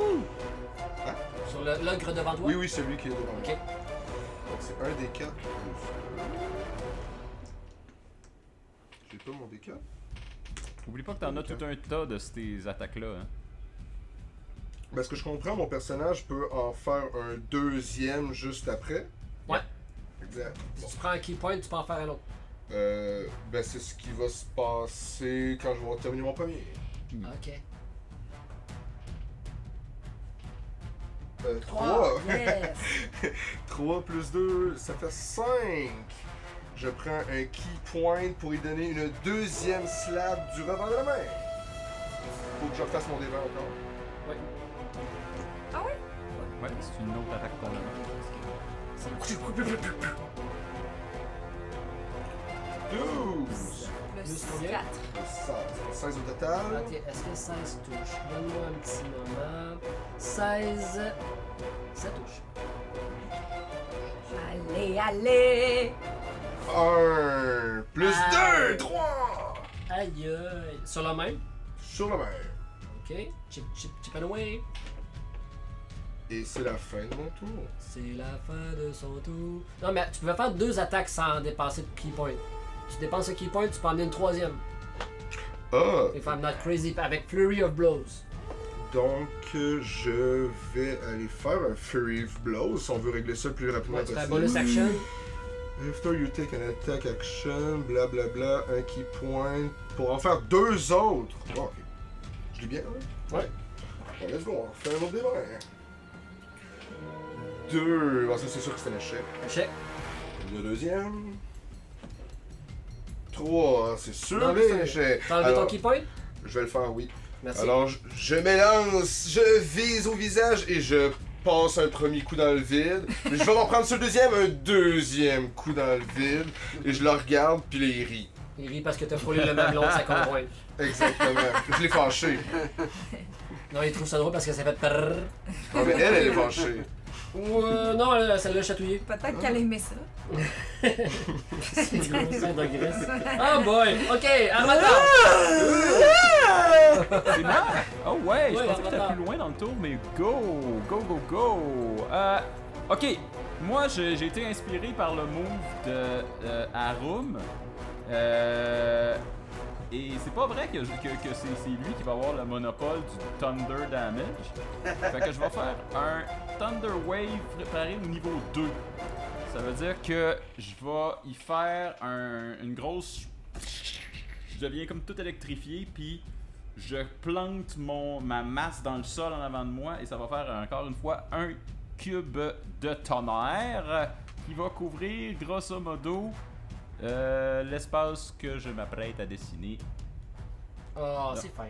Hein? Sur le- l'ogre devant toi. Oui, oui, celui qui est devant moi. Ok. Donc c'est un des 4 plus. J'ai pas mon D4. Oublie pas que t'en as tout un tas de ces attaques-là. Hein. Ben, ce que je comprends, mon personnage peut en faire un deuxième juste après. Ouais. Exact. Si Bon. tu prends un key point, tu peux en faire un autre. Euh, ben, c'est ce qui va se passer quand je vais terminer mon premier. Ok. Euh, 3. Yes! 3 plus 2, ça fait 5. Je prends un key point pour y donner une deuxième slab du revers de la main. Faut que je refasse mon débat encore. Ah oui? Ouais, c'est une autre attaque pour le C'est- 12! Le Plus 6, combien? 4. 16. 16 au total. Ok, est-ce que 16 touche? Donne-moi un petit moment. 16. Ça touche. Allez, allez! 1 plus Ah. 2, 3! Aïe aïe. Sur la même. Sur la mer. Ok. Chip, chip, chip and away. Et c'est la fin de mon tour. C'est la fin de son tour. Non, mais tu pouvais faire deux attaques sans dépenser de key point. Tu dépenses un key point, tu peux en amener une troisième. Ah! If I'm not crazy, avec Flurry of Blows. Donc, je vais aller faire un Fury of Blows si on veut régler ça le plus rapidement Ouais, tu possible. bonus action. After you take an attack action, blablabla, un key point, pour en faire deux autres. Oh, ok. Je lis bien, hein? Ouais. Bon, let's go, on refait un autre débat. Deux. Bon, ça, c'est sûr que c'est un échec. Échec. Le deuxième. Trois, c'est sûr Non, que c'est échec. T'as enlevé ton key point? je vais le faire, oui. Merci. Alors, je, je m'élance, je vise au visage et je passe un premier coup dans le vide. Mais je vais m'en prendre sur le deuxième, un deuxième coup dans le vide. Et je le regarde, puis là, il rit. Il rit parce que t'as frôlé le mamelon de sa conjointe. Exactement. je l'ai fâché. Non, il trouve ça drôle parce que ça fait trrrr. Ah, mais elle, elle est fâchée. Ou euh, non, elle, ça l'a chatouillé. Peut-être qu'elle aimait ça. C'est une grosse scène de graisse. Oh boy! Ok, Armateur! C'est moi? Oh ouais, je Ouais, pensais que Avatar. plus loin dans le tour, mais go! Go, go, go! Euh, ok, moi j'ai j'ai été inspiré par le move de euh, Arum. Euh, et c'est pas vrai que, que, que c'est c'est lui qui va avoir le monopole du Thunder Damage. fait que je vais faire un Thunder Wave préparé au niveau 2. Ça veut dire que je vais y faire un- une grosse. Je deviens comme tout électrifié, puis je plante mon, ma masse dans le sol en avant de moi, et ça va faire encore une fois un cube de tonnerre qui va couvrir grosso modo euh, l'espace que je m'apprête à dessiner. Oh, c'est fin.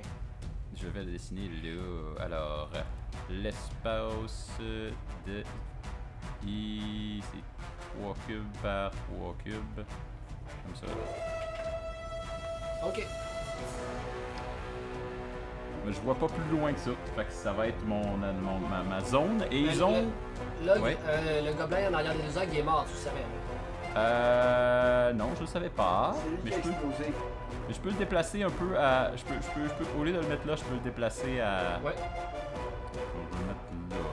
Je vais le dessiner là. Alors, l'espace de ici. 3 cubes par 3 cubes. Comme ça. Ok. Mais je vois pas plus loin que ça. Fait que ça va être mon, mon- ma, ma zone. Et Mais ils ont. Là, Ouais. euh, le gobelin en arrière des deux il est mort, tu le savais. Euh. Non, je le savais pas. Mais je peux, mais je peux le déplacer un peu à. Je peux, je peux, je peux, au lieu de le mettre là, je peux le déplacer à. Ouais. Je vais le mettre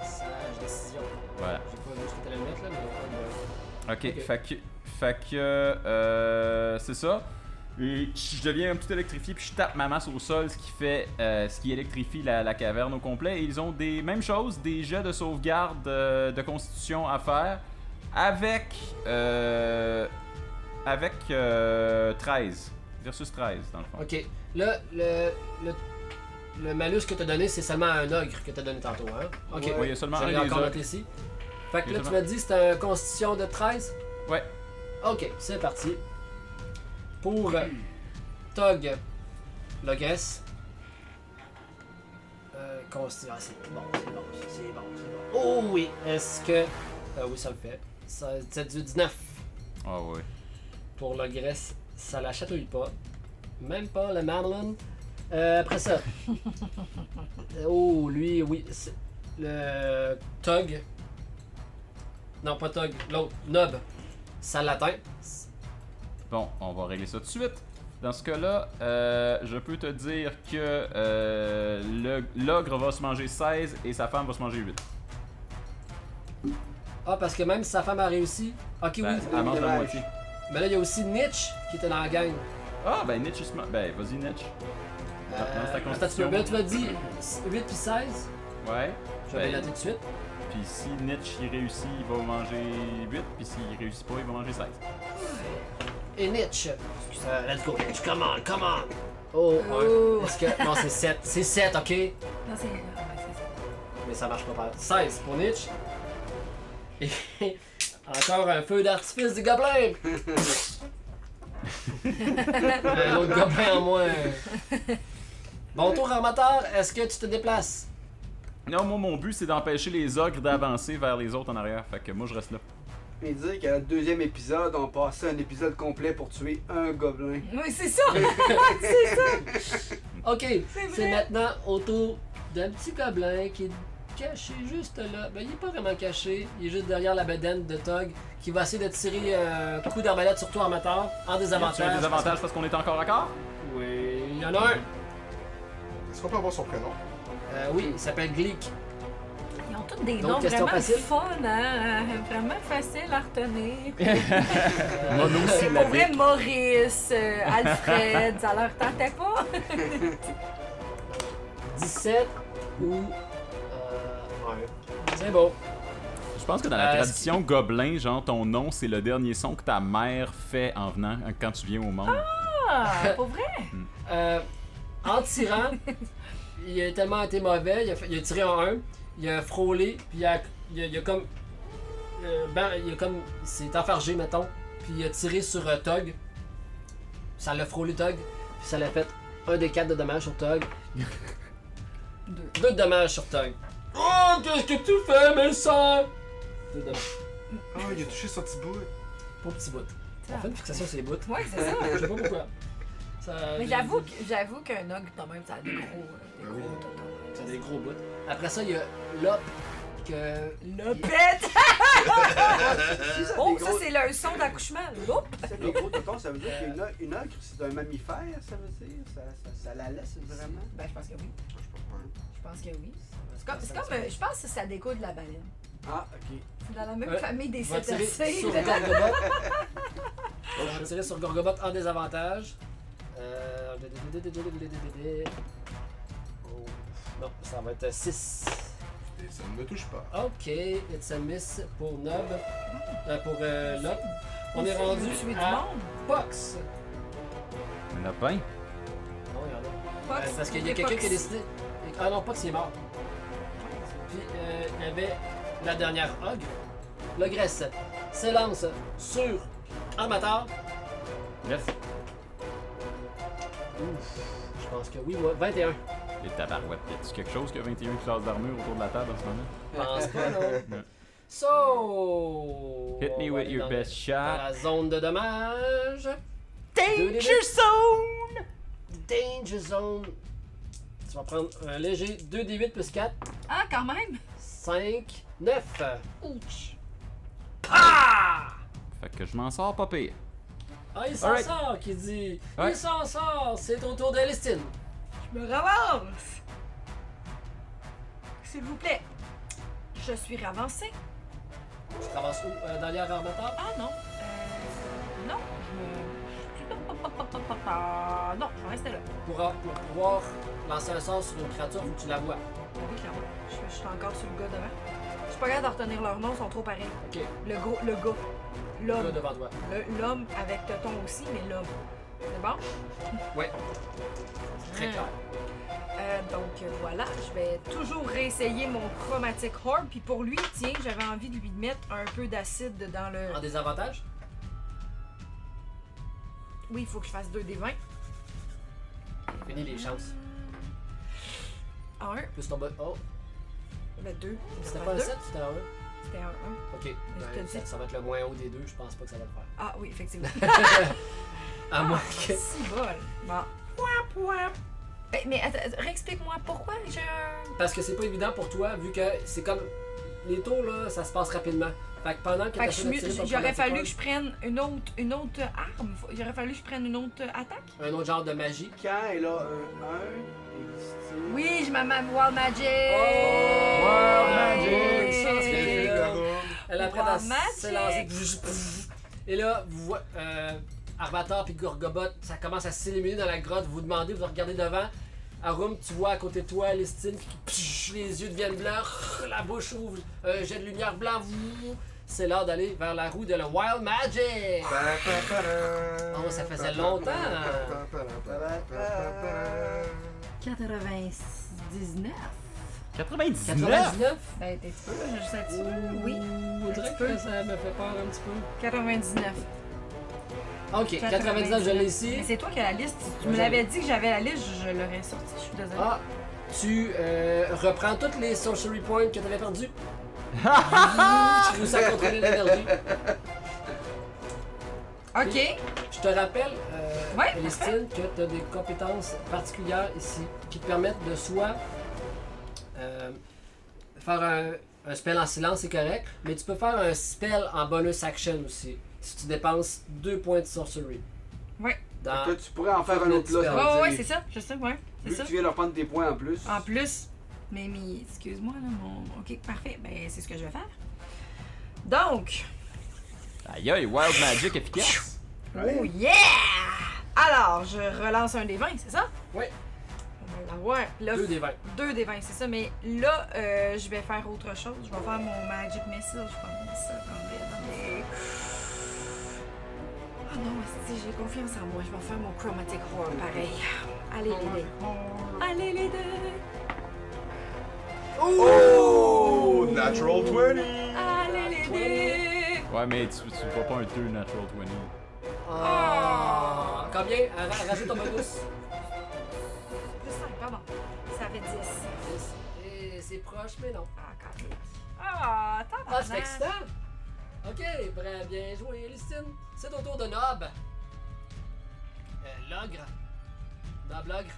là. Sage décision. Voilà. J'ai pas vu ce que t'allais le mettre là, mais. Ok, Ok. fait que, fait que euh, c'est ça. Et je deviens un petit électrifié puis je tape ma masse au sol, ce qui fait, euh, ce qui électrifie la, la caverne au complet. Et ils ont des mêmes choses, des jets de sauvegarde euh, de constitution à faire avec euh, avec euh, 13 versus 13 dans le fond. Ok. Là, le, le, le malus que t'as donné, c'est seulement un ogre que t'as donné tantôt, hein? Ok. Ouais, il y a seulement un des encore noté ici. Fait que là, tu m'as dit c'était un constitution de 13? Ouais. Ok, c'est parti. Pour euh, Tog, l'ogresse. Euh, consti- ah, c'est bon, c'est bon, c'est bon, c'est bon. Oh oui! Est-ce que. Ah oui, ça le fait. Ça, 17, 18, 19. Ah ouais. Pour l'ogresse, ça la chatouille pas. Même pas le Madeline. Euh, après ça. oh, lui, oui. Le Tog. Non, pas Tog, l'autre. Nob. Ça l'atteint. Bon, on va régler ça tout de suite. Dans ce cas-là, euh, je peux te dire que euh, le- l'ogre va se manger 16 et sa femme va se manger 8. Ah, parce que même si sa femme a réussi. Ok, Ben, oui. elle mange la moitié. Mais là, il y a aussi Nietzsche qui était dans la gang. Ah, ben Nietzsche, il se ma- ben vas-y Nietzsche. Euh, Dans- dans ta constitution. tu m'as dit 8 puis 16. Ouais. Je vais Ben, tout de suite. Puis si Nietzsche il réussit, il va manger 8. Puis s'il réussit pas, il va manger 16. Et Nietzsche. Let's go. Nietzsche, come on, come on. Oh, Oh. un. Est-ce que. Non, c'est 7. C'est 7, ok? Non, c'est. ouais, c'est ça. Mais ça marche pas pareil. 16 pour Nietzsche. Et encore un feu d'artifice du gobelin. un autre gobelin en moins. Bon tour armateur, est-ce que tu te déplaces? Non, moi, mon but, c'est d'empêcher les ogres d'avancer vers les autres en arrière. Fait que moi, je reste là. Et dire qu'à le deuxième épisode, on passait un épisode complet pour tuer un gobelin. Oui, c'est ça! Ok, C'est c'est vrai. maintenant au tour d'un petit gobelin qui est caché juste là. Ben, il est pas vraiment caché, il est juste derrière la bedaine de Tog qui va essayer de tirer un coup d'arbalète sur toi en moteur en désavantage. as des avantages parce qu'on est encore à corps? Oui, il y en a un. Est-ce qu'on peut avoir son prénom? Euh, oui, il s'appelle Glick. Ils ont tous des Donc, noms vraiment facile. fun, hein? Vraiment facile à retenir. Mono C'est pour vrai Maurice, euh, Alfred, ça leur tentait pas? 17 ou. Ouais. C'est beau. Je pense que dans la Euh, tradition gobelin, genre, ton nom, c'est le dernier son que ta mère fait en venant, quand tu viens au monde. Ah, pour vrai? Euh, en tirant, il a tellement été mauvais, il a, fait- il a tiré en 1, il a frôlé, puis il a, il a, il a comme. euh, ben, il a comme. Il s'est enfargé, mettons, puis il a tiré sur euh, Tog. Ça l'a frôlé Tog, puis ça l'a fait un des 4 de dommages sur Tog. Deux. Deux de dommages sur Tog. Oh, qu'est-ce que tu fais, mes sœurs? Deux dommages. Ah, il a touché son petit bout. Pour petit bout. On fait une fixation sur les bouts. Ouais, c'est ça. Je sais pas pourquoi. Ça- Mais j'avoue que j'avoue qu'un ogre, quand même, ça a des gros. euh, Des Ah oui. gros tontons. Ça a des gros bouts. Après ça, il y a Lop que. Le pète! Oh, ça, c'est le son d'accouchement. Des gros totons, ça veut dire qu'une o- une ogre, c'est un mammifère, ça veut dire? Ça, ça, ça la laisse vraiment? Ben, je pense que oui. Pas. Je pense que oui. C'est comme, c'est comme euh, je pense que ça découle de la baleine. Ah, ok. C'est dans la même Ouais. famille des On va tirer cétacés. sur Gorgobot. On va tirer sur Gorgobot en désavantage. Euh... Oh, Non, ça va être 6. Et ça ne me touche pas. Ok, it's a miss pour Nob. Euh, pour euh, Lop. On est rendu tuez du à monde. Pox. Il y en a plein. Non, il y en a. Pox, Euh, parce qu'il y a quelqu'un qui a décidé. Ah non, Pox il est mort. Puis euh, il y avait la dernière Ogre. L'ogresse s'élance sur Armateur. Yes. Ouf, je pense que oui, ouais, 21. Et tabarouette. Y a-tu quelque chose qui a 21 classes d'armure autour de la table en ce moment? Je pense pas, non. So. Hit me with your best shot. La zone de dommage. Deux des Danger zone! Danger zone. Tu vas prendre un léger 2d8 plus 4. Ah, quand même! 5, 9. Ouch! Fait que je m'en sors pas pire. Ah, il s'en Alright. sort, qui dit. Ouais. Il s'en sort. C'est au tour d'Elistine. Je me ravance! S'il vous plaît. Je suis ravancée. Tu te ramasses où? Euh, Dans l'air armateur? Ah non. Non, je vais rester là. pour, pour pouvoir lancer un sort sur une créature, faut que tu la vois. Oui, clairement. Je, je suis encore sur le gars devant. Je suis pas capable de retenir leurs noms, ils sont trop pareils. Ok, Le gros, le gars. L'homme. devant toi. Le- L'homme avec Toton aussi, mais l'homme. C'est bon? Ouais. Très clair. Euh, donc euh, voilà, je vais toujours réessayer mon chromatic orb. Puis pour lui, tiens, j'avais envie de lui mettre un peu d'acide dans le. En désavantage? Oui, il faut que je fasse 2 des 20. Fini les chances. 1, Plus ton bas. Oh, ben 2. c'était pas un 7 C'était un 1 C'était un 1. Ok, ben, ça, ça va être le moins haut des deux, je pense pas que ça va le faire. Ah oui, effectivement. À moins que. Si bol. Bon. Ben, mais attends, réexplique-moi pourquoi j'ai un. Parce que c'est pas évident pour toi, vu que c'est comme. Les tours là, ça se passe rapidement. Fait que pendant que Fait que j'aurais fallu que je prenne une autre, une autre arme. Aurait fallu que je prenne une autre attaque. Un autre genre de magie. Quand elle a un 1, et style. Oui, je m'appelle Wild Magic. Oh! Wild Magic! Ça, c'est. Elle a prête à Wild Magic. s'élancer. Et là, vous voyez, euh, Armator puis Gorgobot, ça commence à s'éliminer dans la grotte. Vous vous demandez, vous regardez devant. Arum, tu vois à côté de toi Lestine qui les yeux deviennent blancs, la bouche ouvre, un jet de lumière blanc. vous- C'est l'heure d'aller vers la roue de la Wild Magic. Oh, ça faisait longtemps. 99. 99? 99? Ben, t'es peu, là, juste un petit peu. Oui. On dirait que ça me fait peur un petit peu. 99. Ok, 99, je l'ai ici. C'est toi qui as la liste. Tu me l'avais dit que j'avais la liste, je, l'aurais sorti. Je suis désolée. Ah, tu euh, reprends toutes les sorcery points que tu avais perdus. tu réussis à contrôler l'énergie. Ok. Je te rappelle, euh, Ouais, que tu as des compétences particulières ici qui te permettent de soit euh, faire un, un spell en silence, c'est correct, mais tu peux faire un spell en bonus action aussi, si tu dépenses deux points de sorcery. Ouais. Dans... Toi, tu pourrais en faire un autre là. Ouais, ça Ouais, ouais, c'est ça. Je sais, ouais. Vu ça. que tu viens leur prendre des points en plus. En plus, mais, mais excuse-moi, là, mon. Ok, parfait. Ben, c'est ce que je vais faire. Donc, Aïe aïe, Wild Magic efficace. oh yeah! Alors, je relance un des 20, c'est ça? Ouais. On va l'avoir. Là, Deux des 20. Deux des 20, c'est ça. Mais là, euh, je vais faire autre chose. Je vais faire mon Magic Missile. Je vais mettre ça dans Ah non, si j'ai confiance en moi. Je vais faire mon Chromatic Horror pareil. Allez, les dés. Allez, les dés. Oh! Natural 20! Allez, les dés. Ouais, mais tu, tu vois pas un 2 Natural 20. Ah! Combien? Euh, ra- Rajoute ton bonus. Plus 5, pardon. Ça fait 10. Et c'est proche, mais non. Ah, quand même. Ah, attends. Ah, c'est excitant! Ok, très bien joué, Elistine. C'est au tour de Nob. Euh, L'ogre. Nob l'ogre.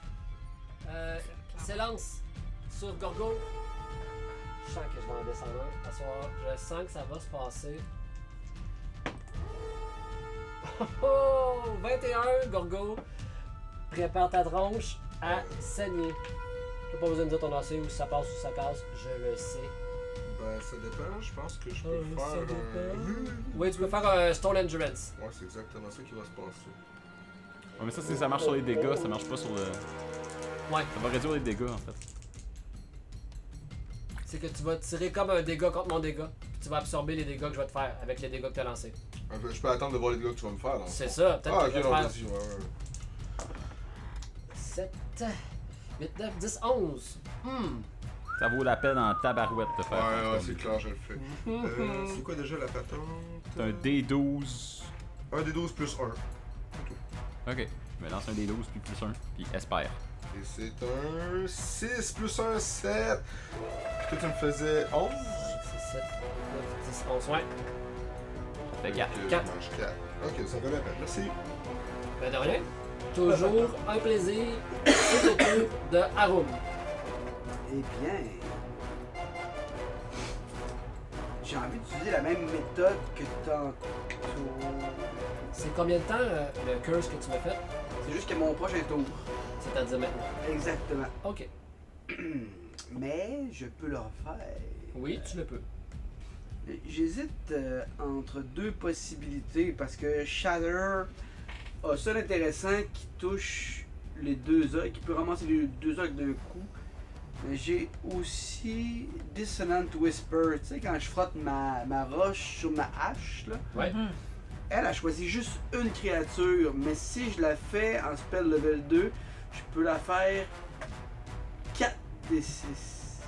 Euh, s'élance sur Gorgo. Je sens que je vais en. À soir, je sens que ça va se passer. Oh, 21, Gorgo. Prépare ta tronche à saigner. T'as pas besoin de dire ton AC ou si ça passe ou ça casse, je le sais. Ben, ça dépend. Je pense que je peux Euh, ça faire dépend. un. Oui, tu peux faire un Stone Endurance. Ouais, c'est exactement ça qui va se passer. Ouais, mais ça, c'est ça marche sur les dégâts, ça marche pas sur le. Ouais. Ça va réduire les dégâts en fait. C'est que tu vas tirer comme un dégât contre mon dégât. Puis tu vas absorber les dégâts que je vais te faire avec les dégâts que tu as lancés. Un peu- Je peux attendre de voir les dégâts que tu vas me faire. C'est ça, peut-être Ah, que ok, je non, vais faire vas-y, ouais, ouais. 7, 8, 9, 10, 11. Hmm. Ça vaut la peine en tabarouette de faire. Ouais, ouais, c'est clair, je le fais. Euh, c'est quoi déjà la patente? C'est un D12. Un des 12 plus 1. Ok. Je me lance un D12 puis plus 1, puis espère. Et c'est un 6 plus 1, 7. Puis toi, tu me faisais 11. 6, 7, 9, 10, 11. Ouais. Ça fait 4. Donc, euh, Quatre. je mange 4. Ok, ça va la peine. Merci. Ben de rien. Toujours un plaisir. C'est au tour de Harum. Eh bien. J'ai envie d'utiliser la même méthode que tantôt. C'est combien de temps euh, le curse que tu m'as fait? C'est juste que mon prochain tour. C'est-à-dire maintenant. Exactement. Ok. Mais je peux le refaire. Oui, tu le peux. J'hésite euh, entre deux possibilités parce que Shatter a ça d'intéressant qui touche les deux œils, qui peut ramasser les deux œils d'un coup. J'ai aussi Dissonant Whisper. Tu sais, quand je frotte ma, ma roche sur ma hache, là, Ouais. elle a choisi juste une créature. Mais si je la fais en spell level 2, je peux la faire 4 des 6.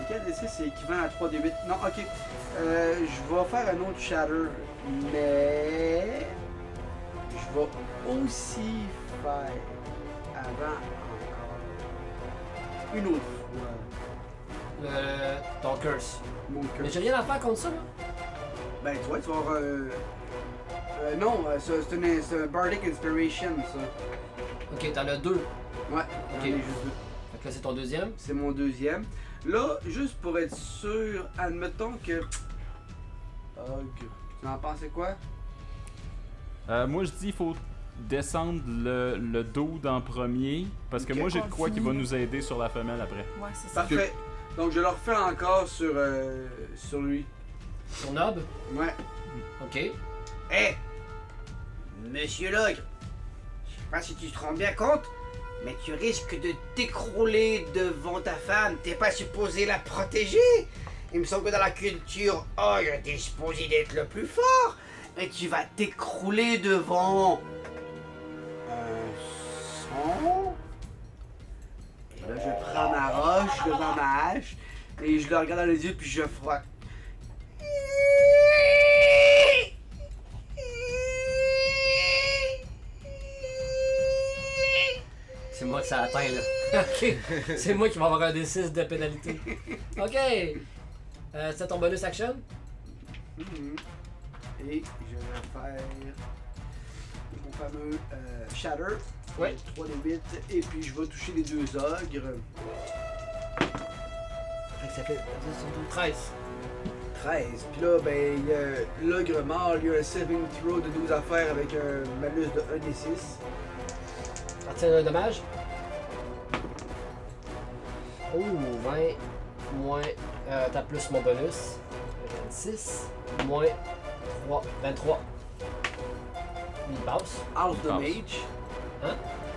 Et 4 des 6, c'est équivalent à 3 des 8. Non, ok. Euh, je vais faire un autre Shatter. Mais. Je vais aussi faire avant encore. Une autre Le... Ton curse. Mon cœur. Mais j'ai rien à faire contre ça, là. Ben, tu vois, tu vas avoir. Euh... euh, non, euh, c'est c'est une- c'est un Bardic Inspiration, ça. Ok, t'en as deux. Ouais, Ok. j'en ai juste deux. Fait que là, c'est ton deuxième. C'est mon deuxième. Là, juste pour être sûr, admettons que. Ogre. Tu en pensais quoi? Euh, moi, je dis il faut descendre le, le dos en premier, parce que moi, j'ai de quoi qui va nous aider sur la femelle après. Ouais, c'est ça. Parfait. Donc, je le refais encore sur, euh, sur lui. Son nob? Ouais. Ok. Hé Monsieur Logre, je sais pas si tu te rends bien compte, mais tu risques de t'écrouler devant ta femme. T'es pas supposé la protéger. Il me semble que dans la culture ogre, t'es supposé d'être le plus fort. Mais tu vas t'écrouler devant son. Là, je prends ma roche devant ma hache et je le regarde dans les yeux puis je frotte. C'est moi ça atteint là. ok. C'est moi qui vais avoir un D6 de pénalité. Ok. Euh, c'est ton bonus action? Mhm. Et je vais faire fameux euh, Shatter. Ouais. 3 des 8. Et puis je vais toucher les deux ogres. Fait que ça fait 13. 13. Puis là, ben, il y a l'ogre mort, il y a un saving throw de 12 à faire avec un malus de 1 des 6. Partir un dommage. Oh, 20 moins. Euh, t'as plus mon bonus. 26 moins 3. 23. Il passe. Half damage. Hein?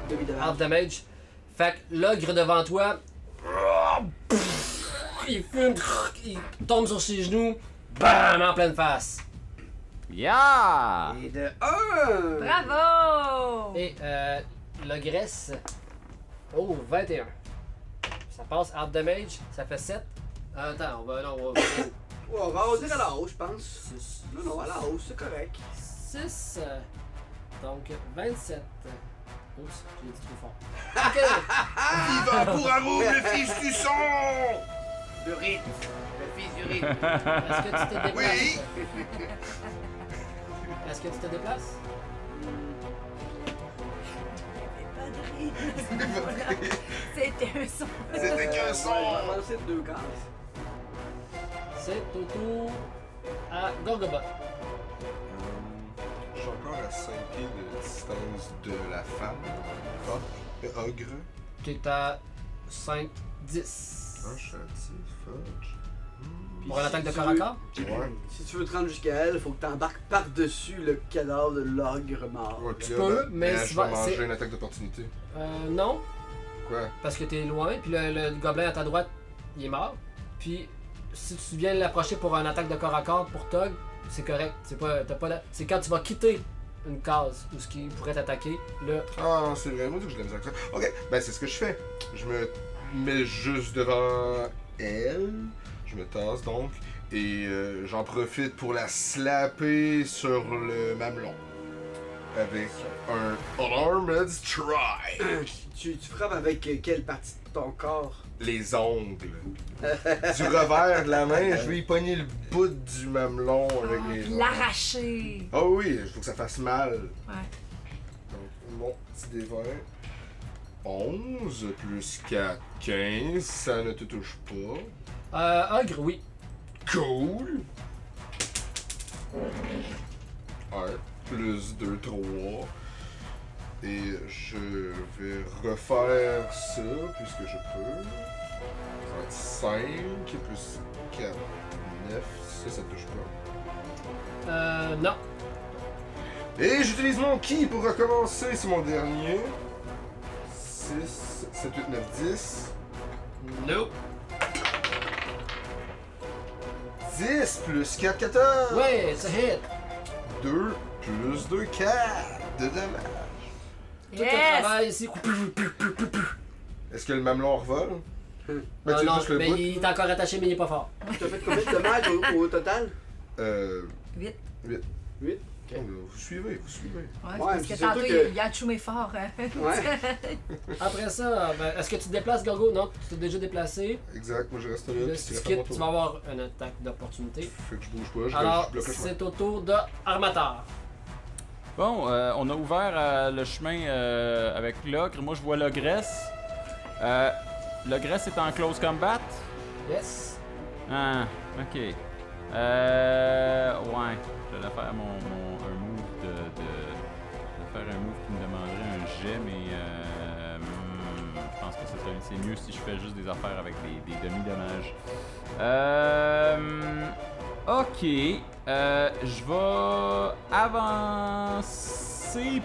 Demi damage. Half damage. Fait que l'ogre devant toi. Il fume. Il tombe sur ses genoux. Bam! En pleine face. Yeah! Et de 1! Bravo! Et euh, l'ogresse. Oh, 21. Ça passe half damage. Ça fait 7. Attends, on va. Non, on va. Ouais, on va arrondir à la hausse, je pense. 6. Non, non, à la hausse, c'est correct. 6. Donc 27. Oups, j'ai dit trop fort. Ok! Viva pour Arum, le fils du son Le rythme. Le fils du rythme. Est-ce que tu te déplaces? Oui Est-ce que tu te déplaces? C'était un son. C'était qu'un son de deux cases. C'est au tour à Gorgobot. Encore à 5 pieds de distance de la femme. Ogre. T'es à 5, 10. Ah, je suis à 10, fudge. Pour une attaque de corps à corps? Ouais. Si tu veux te rendre jusqu'à elle, il faut que tu embarques par-dessus le cadavre de l'ogre mort. Ouais, Tu peux, ben, mais ben, je vais manger une attaque d'opportunité. Euh, non, Quoi? parce que t'es loin, puis le, le gobelin à ta droite, il est mort. Puis si tu viens l'approcher pour une attaque de corps à corps pour Tog, c'est correct. C'est pas, t'as pas la- c'est quand tu vas quitter une case où ce qui pourrait t'attaquer, là, Ah, non, c'est vraiment que je l'ai mis avec ça. Ok, ben c'est ce que je fais. Je me mets juste devant elle. Je me tasse donc. Et euh, j'en profite pour la slapper sur le mamelon. Avec un Armored Strike. Tu, tu frappes avec euh, quelle partie de ton corps? Les ongles. du revers de la main, je lui ai pogné le bout du mamelon avec Ah, les ongles. l'arracher. Ah oui, il faut que ça fasse mal. Ouais. Donc, mon petit dévin. 11 plus 4, 15. Ça ne te touche pas. euh, ogre, oui. Cool. 1 plus 2, 3. Et je vais refaire ça puisque je peux. Ça va être 5 plus 4, 9. Ça, ça touche pas. Euh, non. Et j'utilise mon ki pour recommencer, c'est mon dernier. 6, 7, 8, 9, 10. Nope. 10 plus 4, 14. Ouais, c'est hit. 2 plus 2, 4 de dommage. Tout le Yes! travail ici. Est-ce que le mamelon revole? Ben, Ah tu non, le mais bout? il est encore attaché, mais il est pas fort. Tu as fait combien de dommages au, au total? Euh. Vite. 8. 8. Oh, vous suivez, vous suivez. Ouais, Ouais, parce que tantôt, que- il, a choumé fort. Hein? Ouais. Après ça, ben, est-ce que tu te déplaces, Gorgo? Non, tu t'es déjà déplacé. Exact, moi je reste là. Là, puis si tu tu quittes, vas avoir une attaque d'opportunité. Fait que je bouge pas, je, Alors, c'est au tour de Armateur. Bon, euh, on a ouvert euh, le chemin euh, avec l'ogre. Moi, je vois l'ogresse. Euh, l'ogresse est en close combat. Yes. Ah, ok. Euh. Ouais. Je vais faire mon, mon- un move de, faire un move qui me demanderait un jet, mais. Euh, hmm, je pense que c'est mieux si je fais juste des affaires avec des, des demi-dommages. Euh. Ok. Euh, je vais avancer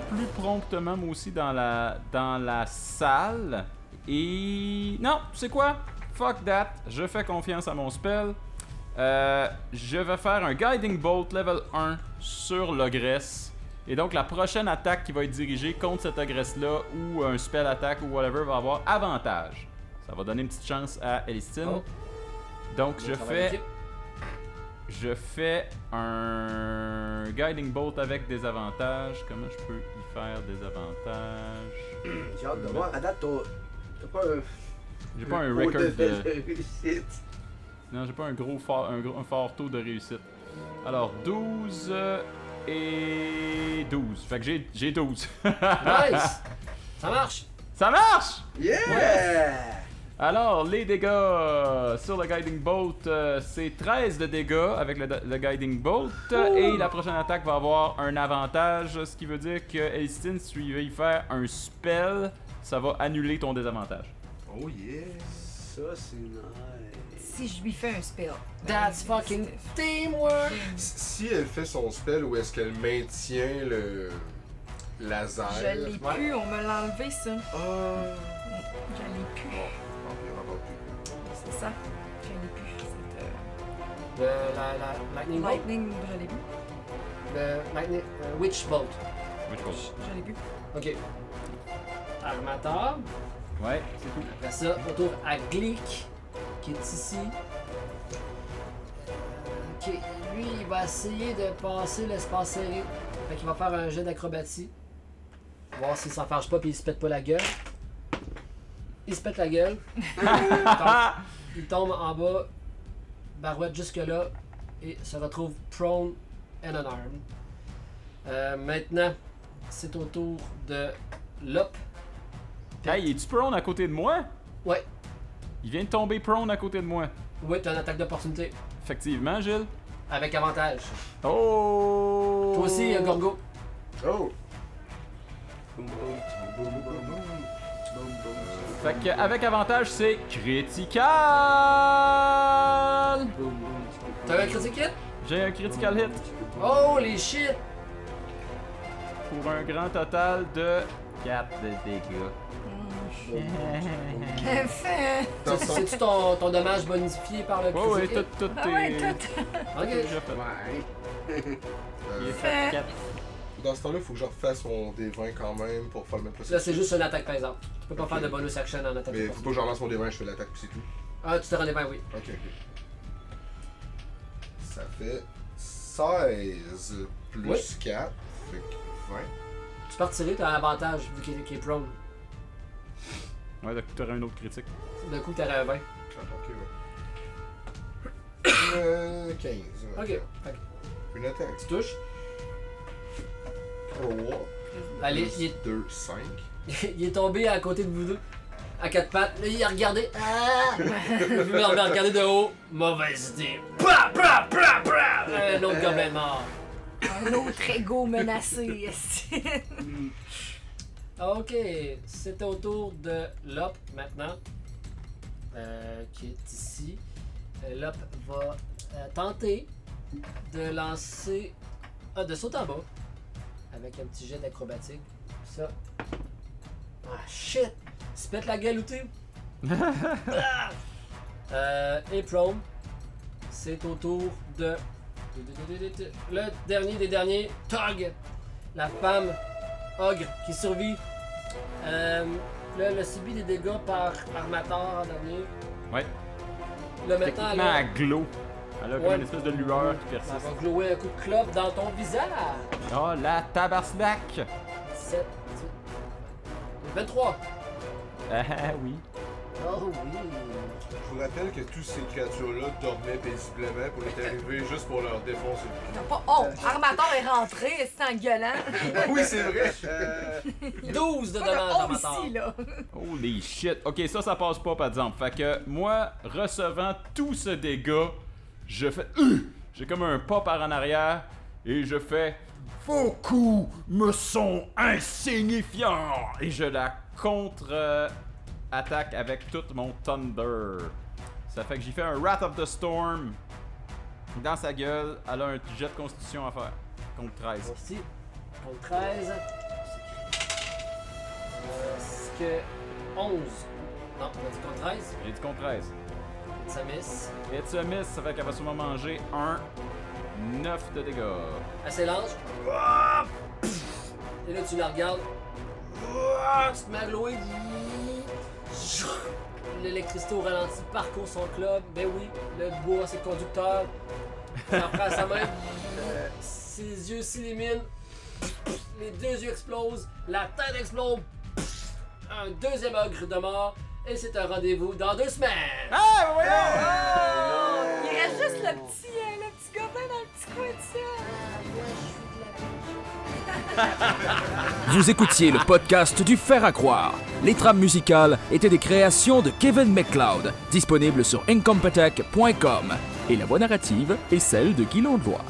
plus promptement, moi aussi, dans la, dans la salle. Et. Non, c'est quoi? Fuck that. Je fais confiance à mon spell. Euh, je vais faire un Guiding Bolt level 1 sur l'ogresse. Et donc, la prochaine attaque qui va être dirigée contre cette ogresse-là, ou un spell attack ou whatever, va avoir avantage. Ça va donner une petite chance à Elistine. Oh. Donc, je fais. Je fais un Guiding Bolt avec des avantages. Comment je peux y faire des avantages? J'ai hâte de voir. À date, t'as pas un. J'ai pas un record de. réussite. Non, j'ai pas un gros fort, un, gros- un fort taux de réussite. Alors, 12 euh, et 12. Fait que j'ai- j'ai 12. Nice! Ça marche! Ça marche! Yeah! Alors, les dégâts sur le Guiding Bolt, euh, c'est 13 de dégâts avec le, le Guiding Bolt. Et la prochaine attaque va avoir un avantage, ce qui veut dire que Elstin, si tu veux y faire un spell, ça va annuler ton désavantage. Oh yeah! Ça, c'est nice. Si je lui fais un spell. That's fucking teamwork! Si elle fait son spell ou est-ce qu'elle maintient le laser? Je l'ai plus, on me l'a enlevé ça. Ah! Je l'ai ça. Je l'ai plus. C'est, euh, Le, la, la Lightning Bolt? Lightning, je l'ai plus. Le Lightning. euh, Witch Bolt. Which bolt? Je l'ai plus. Ok. Armator. Ouais, c'est tout. Après ça, retour à Glick, qui est ici. Ok, lui, il va essayer de passer l'espace serré. Fait qu'il va faire un jet d'acrobatie. Voir s'il s'en fâche pas puis il se pète pas la gueule. Il se pète la gueule. il, tombe, en bas, barouette jusque là, et se retrouve prone and unarmed. Euh, maintenant, c'est au tour de Lop. Hey, es-tu prone à côté de moi? Ouais, Il vient de tomber prone à côté de moi. oui, t'as une attaque d'opportunité. Effectivement, Gilles. Avec avantage. Oh! Toi aussi, euh, Gorgo. Oh! Fait que avec avantage, c'est critical! T'as un critique hit? J'ai un critical hit Holy shit! pour un grand total de 4 de dégâts. Son- C'est-tu ton, ton dommage bonifié par le Ouais, ouais, critique tout, tout Ah ouais, est. tout. Ok. déjà fait. Ouais. Il est fait Fait. 4. Dans ce temps-là, il faut que je refasse mon D20 quand même pour faire le même Là, processus. c'est juste une attaque par exemple. Tu peux pas Ok. faire de bonus action en attaque. Mais faut pas que je relance mon D20, je fais l'attaque puis c'est tout. Ah, tu te rendais bien, oui. Ok, ok. Ça fait 16 plus Oui. 4, fait que 20. Tu peux retirer, t'as un avantage vu qu'il est, est prone. Ouais, donc t'aurais un autre critique. D'un coup, t'aurais un 20. Attends, ok, ouais. Euh, 15. Ok. que Une attaque. tu touches. 3. Allez, il est, 2, 5. il est tombé à côté de vous deux. À quatre pattes. Là, il a regardé. Ah! Il a regardé de haut. Mauvaise idée. Bra, bra, bra, bra! Un autre gobelin mort. Un autre ego menacé. Ok, c'est au tour de Lop maintenant, euh, qui est ici. Euh, Lop va euh, tenter de lancer. Ah, de sauter en bas avec un petit jet d'acrobatique. Ça. Ah, shit! Il se pète la gueule ou tu? Ah! Euh, et prone, c'est au tour de. Le dernier des derniers, Tog, la femme ogre qui survit. Euh, là, elle a subi des dégâts par armateur en dernier. Ouais. Là, maintenant, elle Techniquement, a- à glow. Elle a comme Ouais. une espèce de lueur qui elle persiste. va glower un coup de clope dans ton visage. Oh, la tabarnak! 7, 23. Ah oui. Oh oui. Je vous rappelle que tous ces créatures-là dormaient paisiblement pour être arrivés juste pour leur défoncer. T'as pas. Oh! Armator est rentré, c'est en gueulant. oui, c'est vrai! 12 de oh armateur. ici, là. Holy shit. Ok, ça, ça passe pas, par exemple. Fait que moi, recevant tout ce dégât, je fais. Euh! J'ai comme un pas par en arrière et je fais. Vos coups me sont insignifiants! Et je la contre-attaque avec tout mon Thunder. Ça fait que j'ai fait un Wrath of the Storm dans sa gueule. Elle a un jet de constitution à faire. Contre 13. Ici, contre 13. Euh, c'est que 11. Non, on a dit contre 13. J'ai dit contre 13. Ça miss. It's a miss, ça fait qu'elle va sûrement manger un 9 de dégâts. Elle s'élance. Ah! Et là, tu la regardes. Ah! Tu te mets à glower. L'électricité au ralenti parcourt son club. Ben oui, le bois, c'est le conducteur. Il en prend à sa main. ses yeux s'illuminent. Les deux yeux explosent. La tête explose. Un deuxième ogre de mort. Et c'est un rendez-vous dans deux semaines. Ah, voyons! Il reste juste le petit, euh, le petit gobelin dans le petit coin de ça. Vous écoutiez le podcast du Fer à croire. Les trames musicales étaient des créations de Kevin McLeod, disponibles sur incompetech.com. Et la voix narrative est celle de Guy Londois.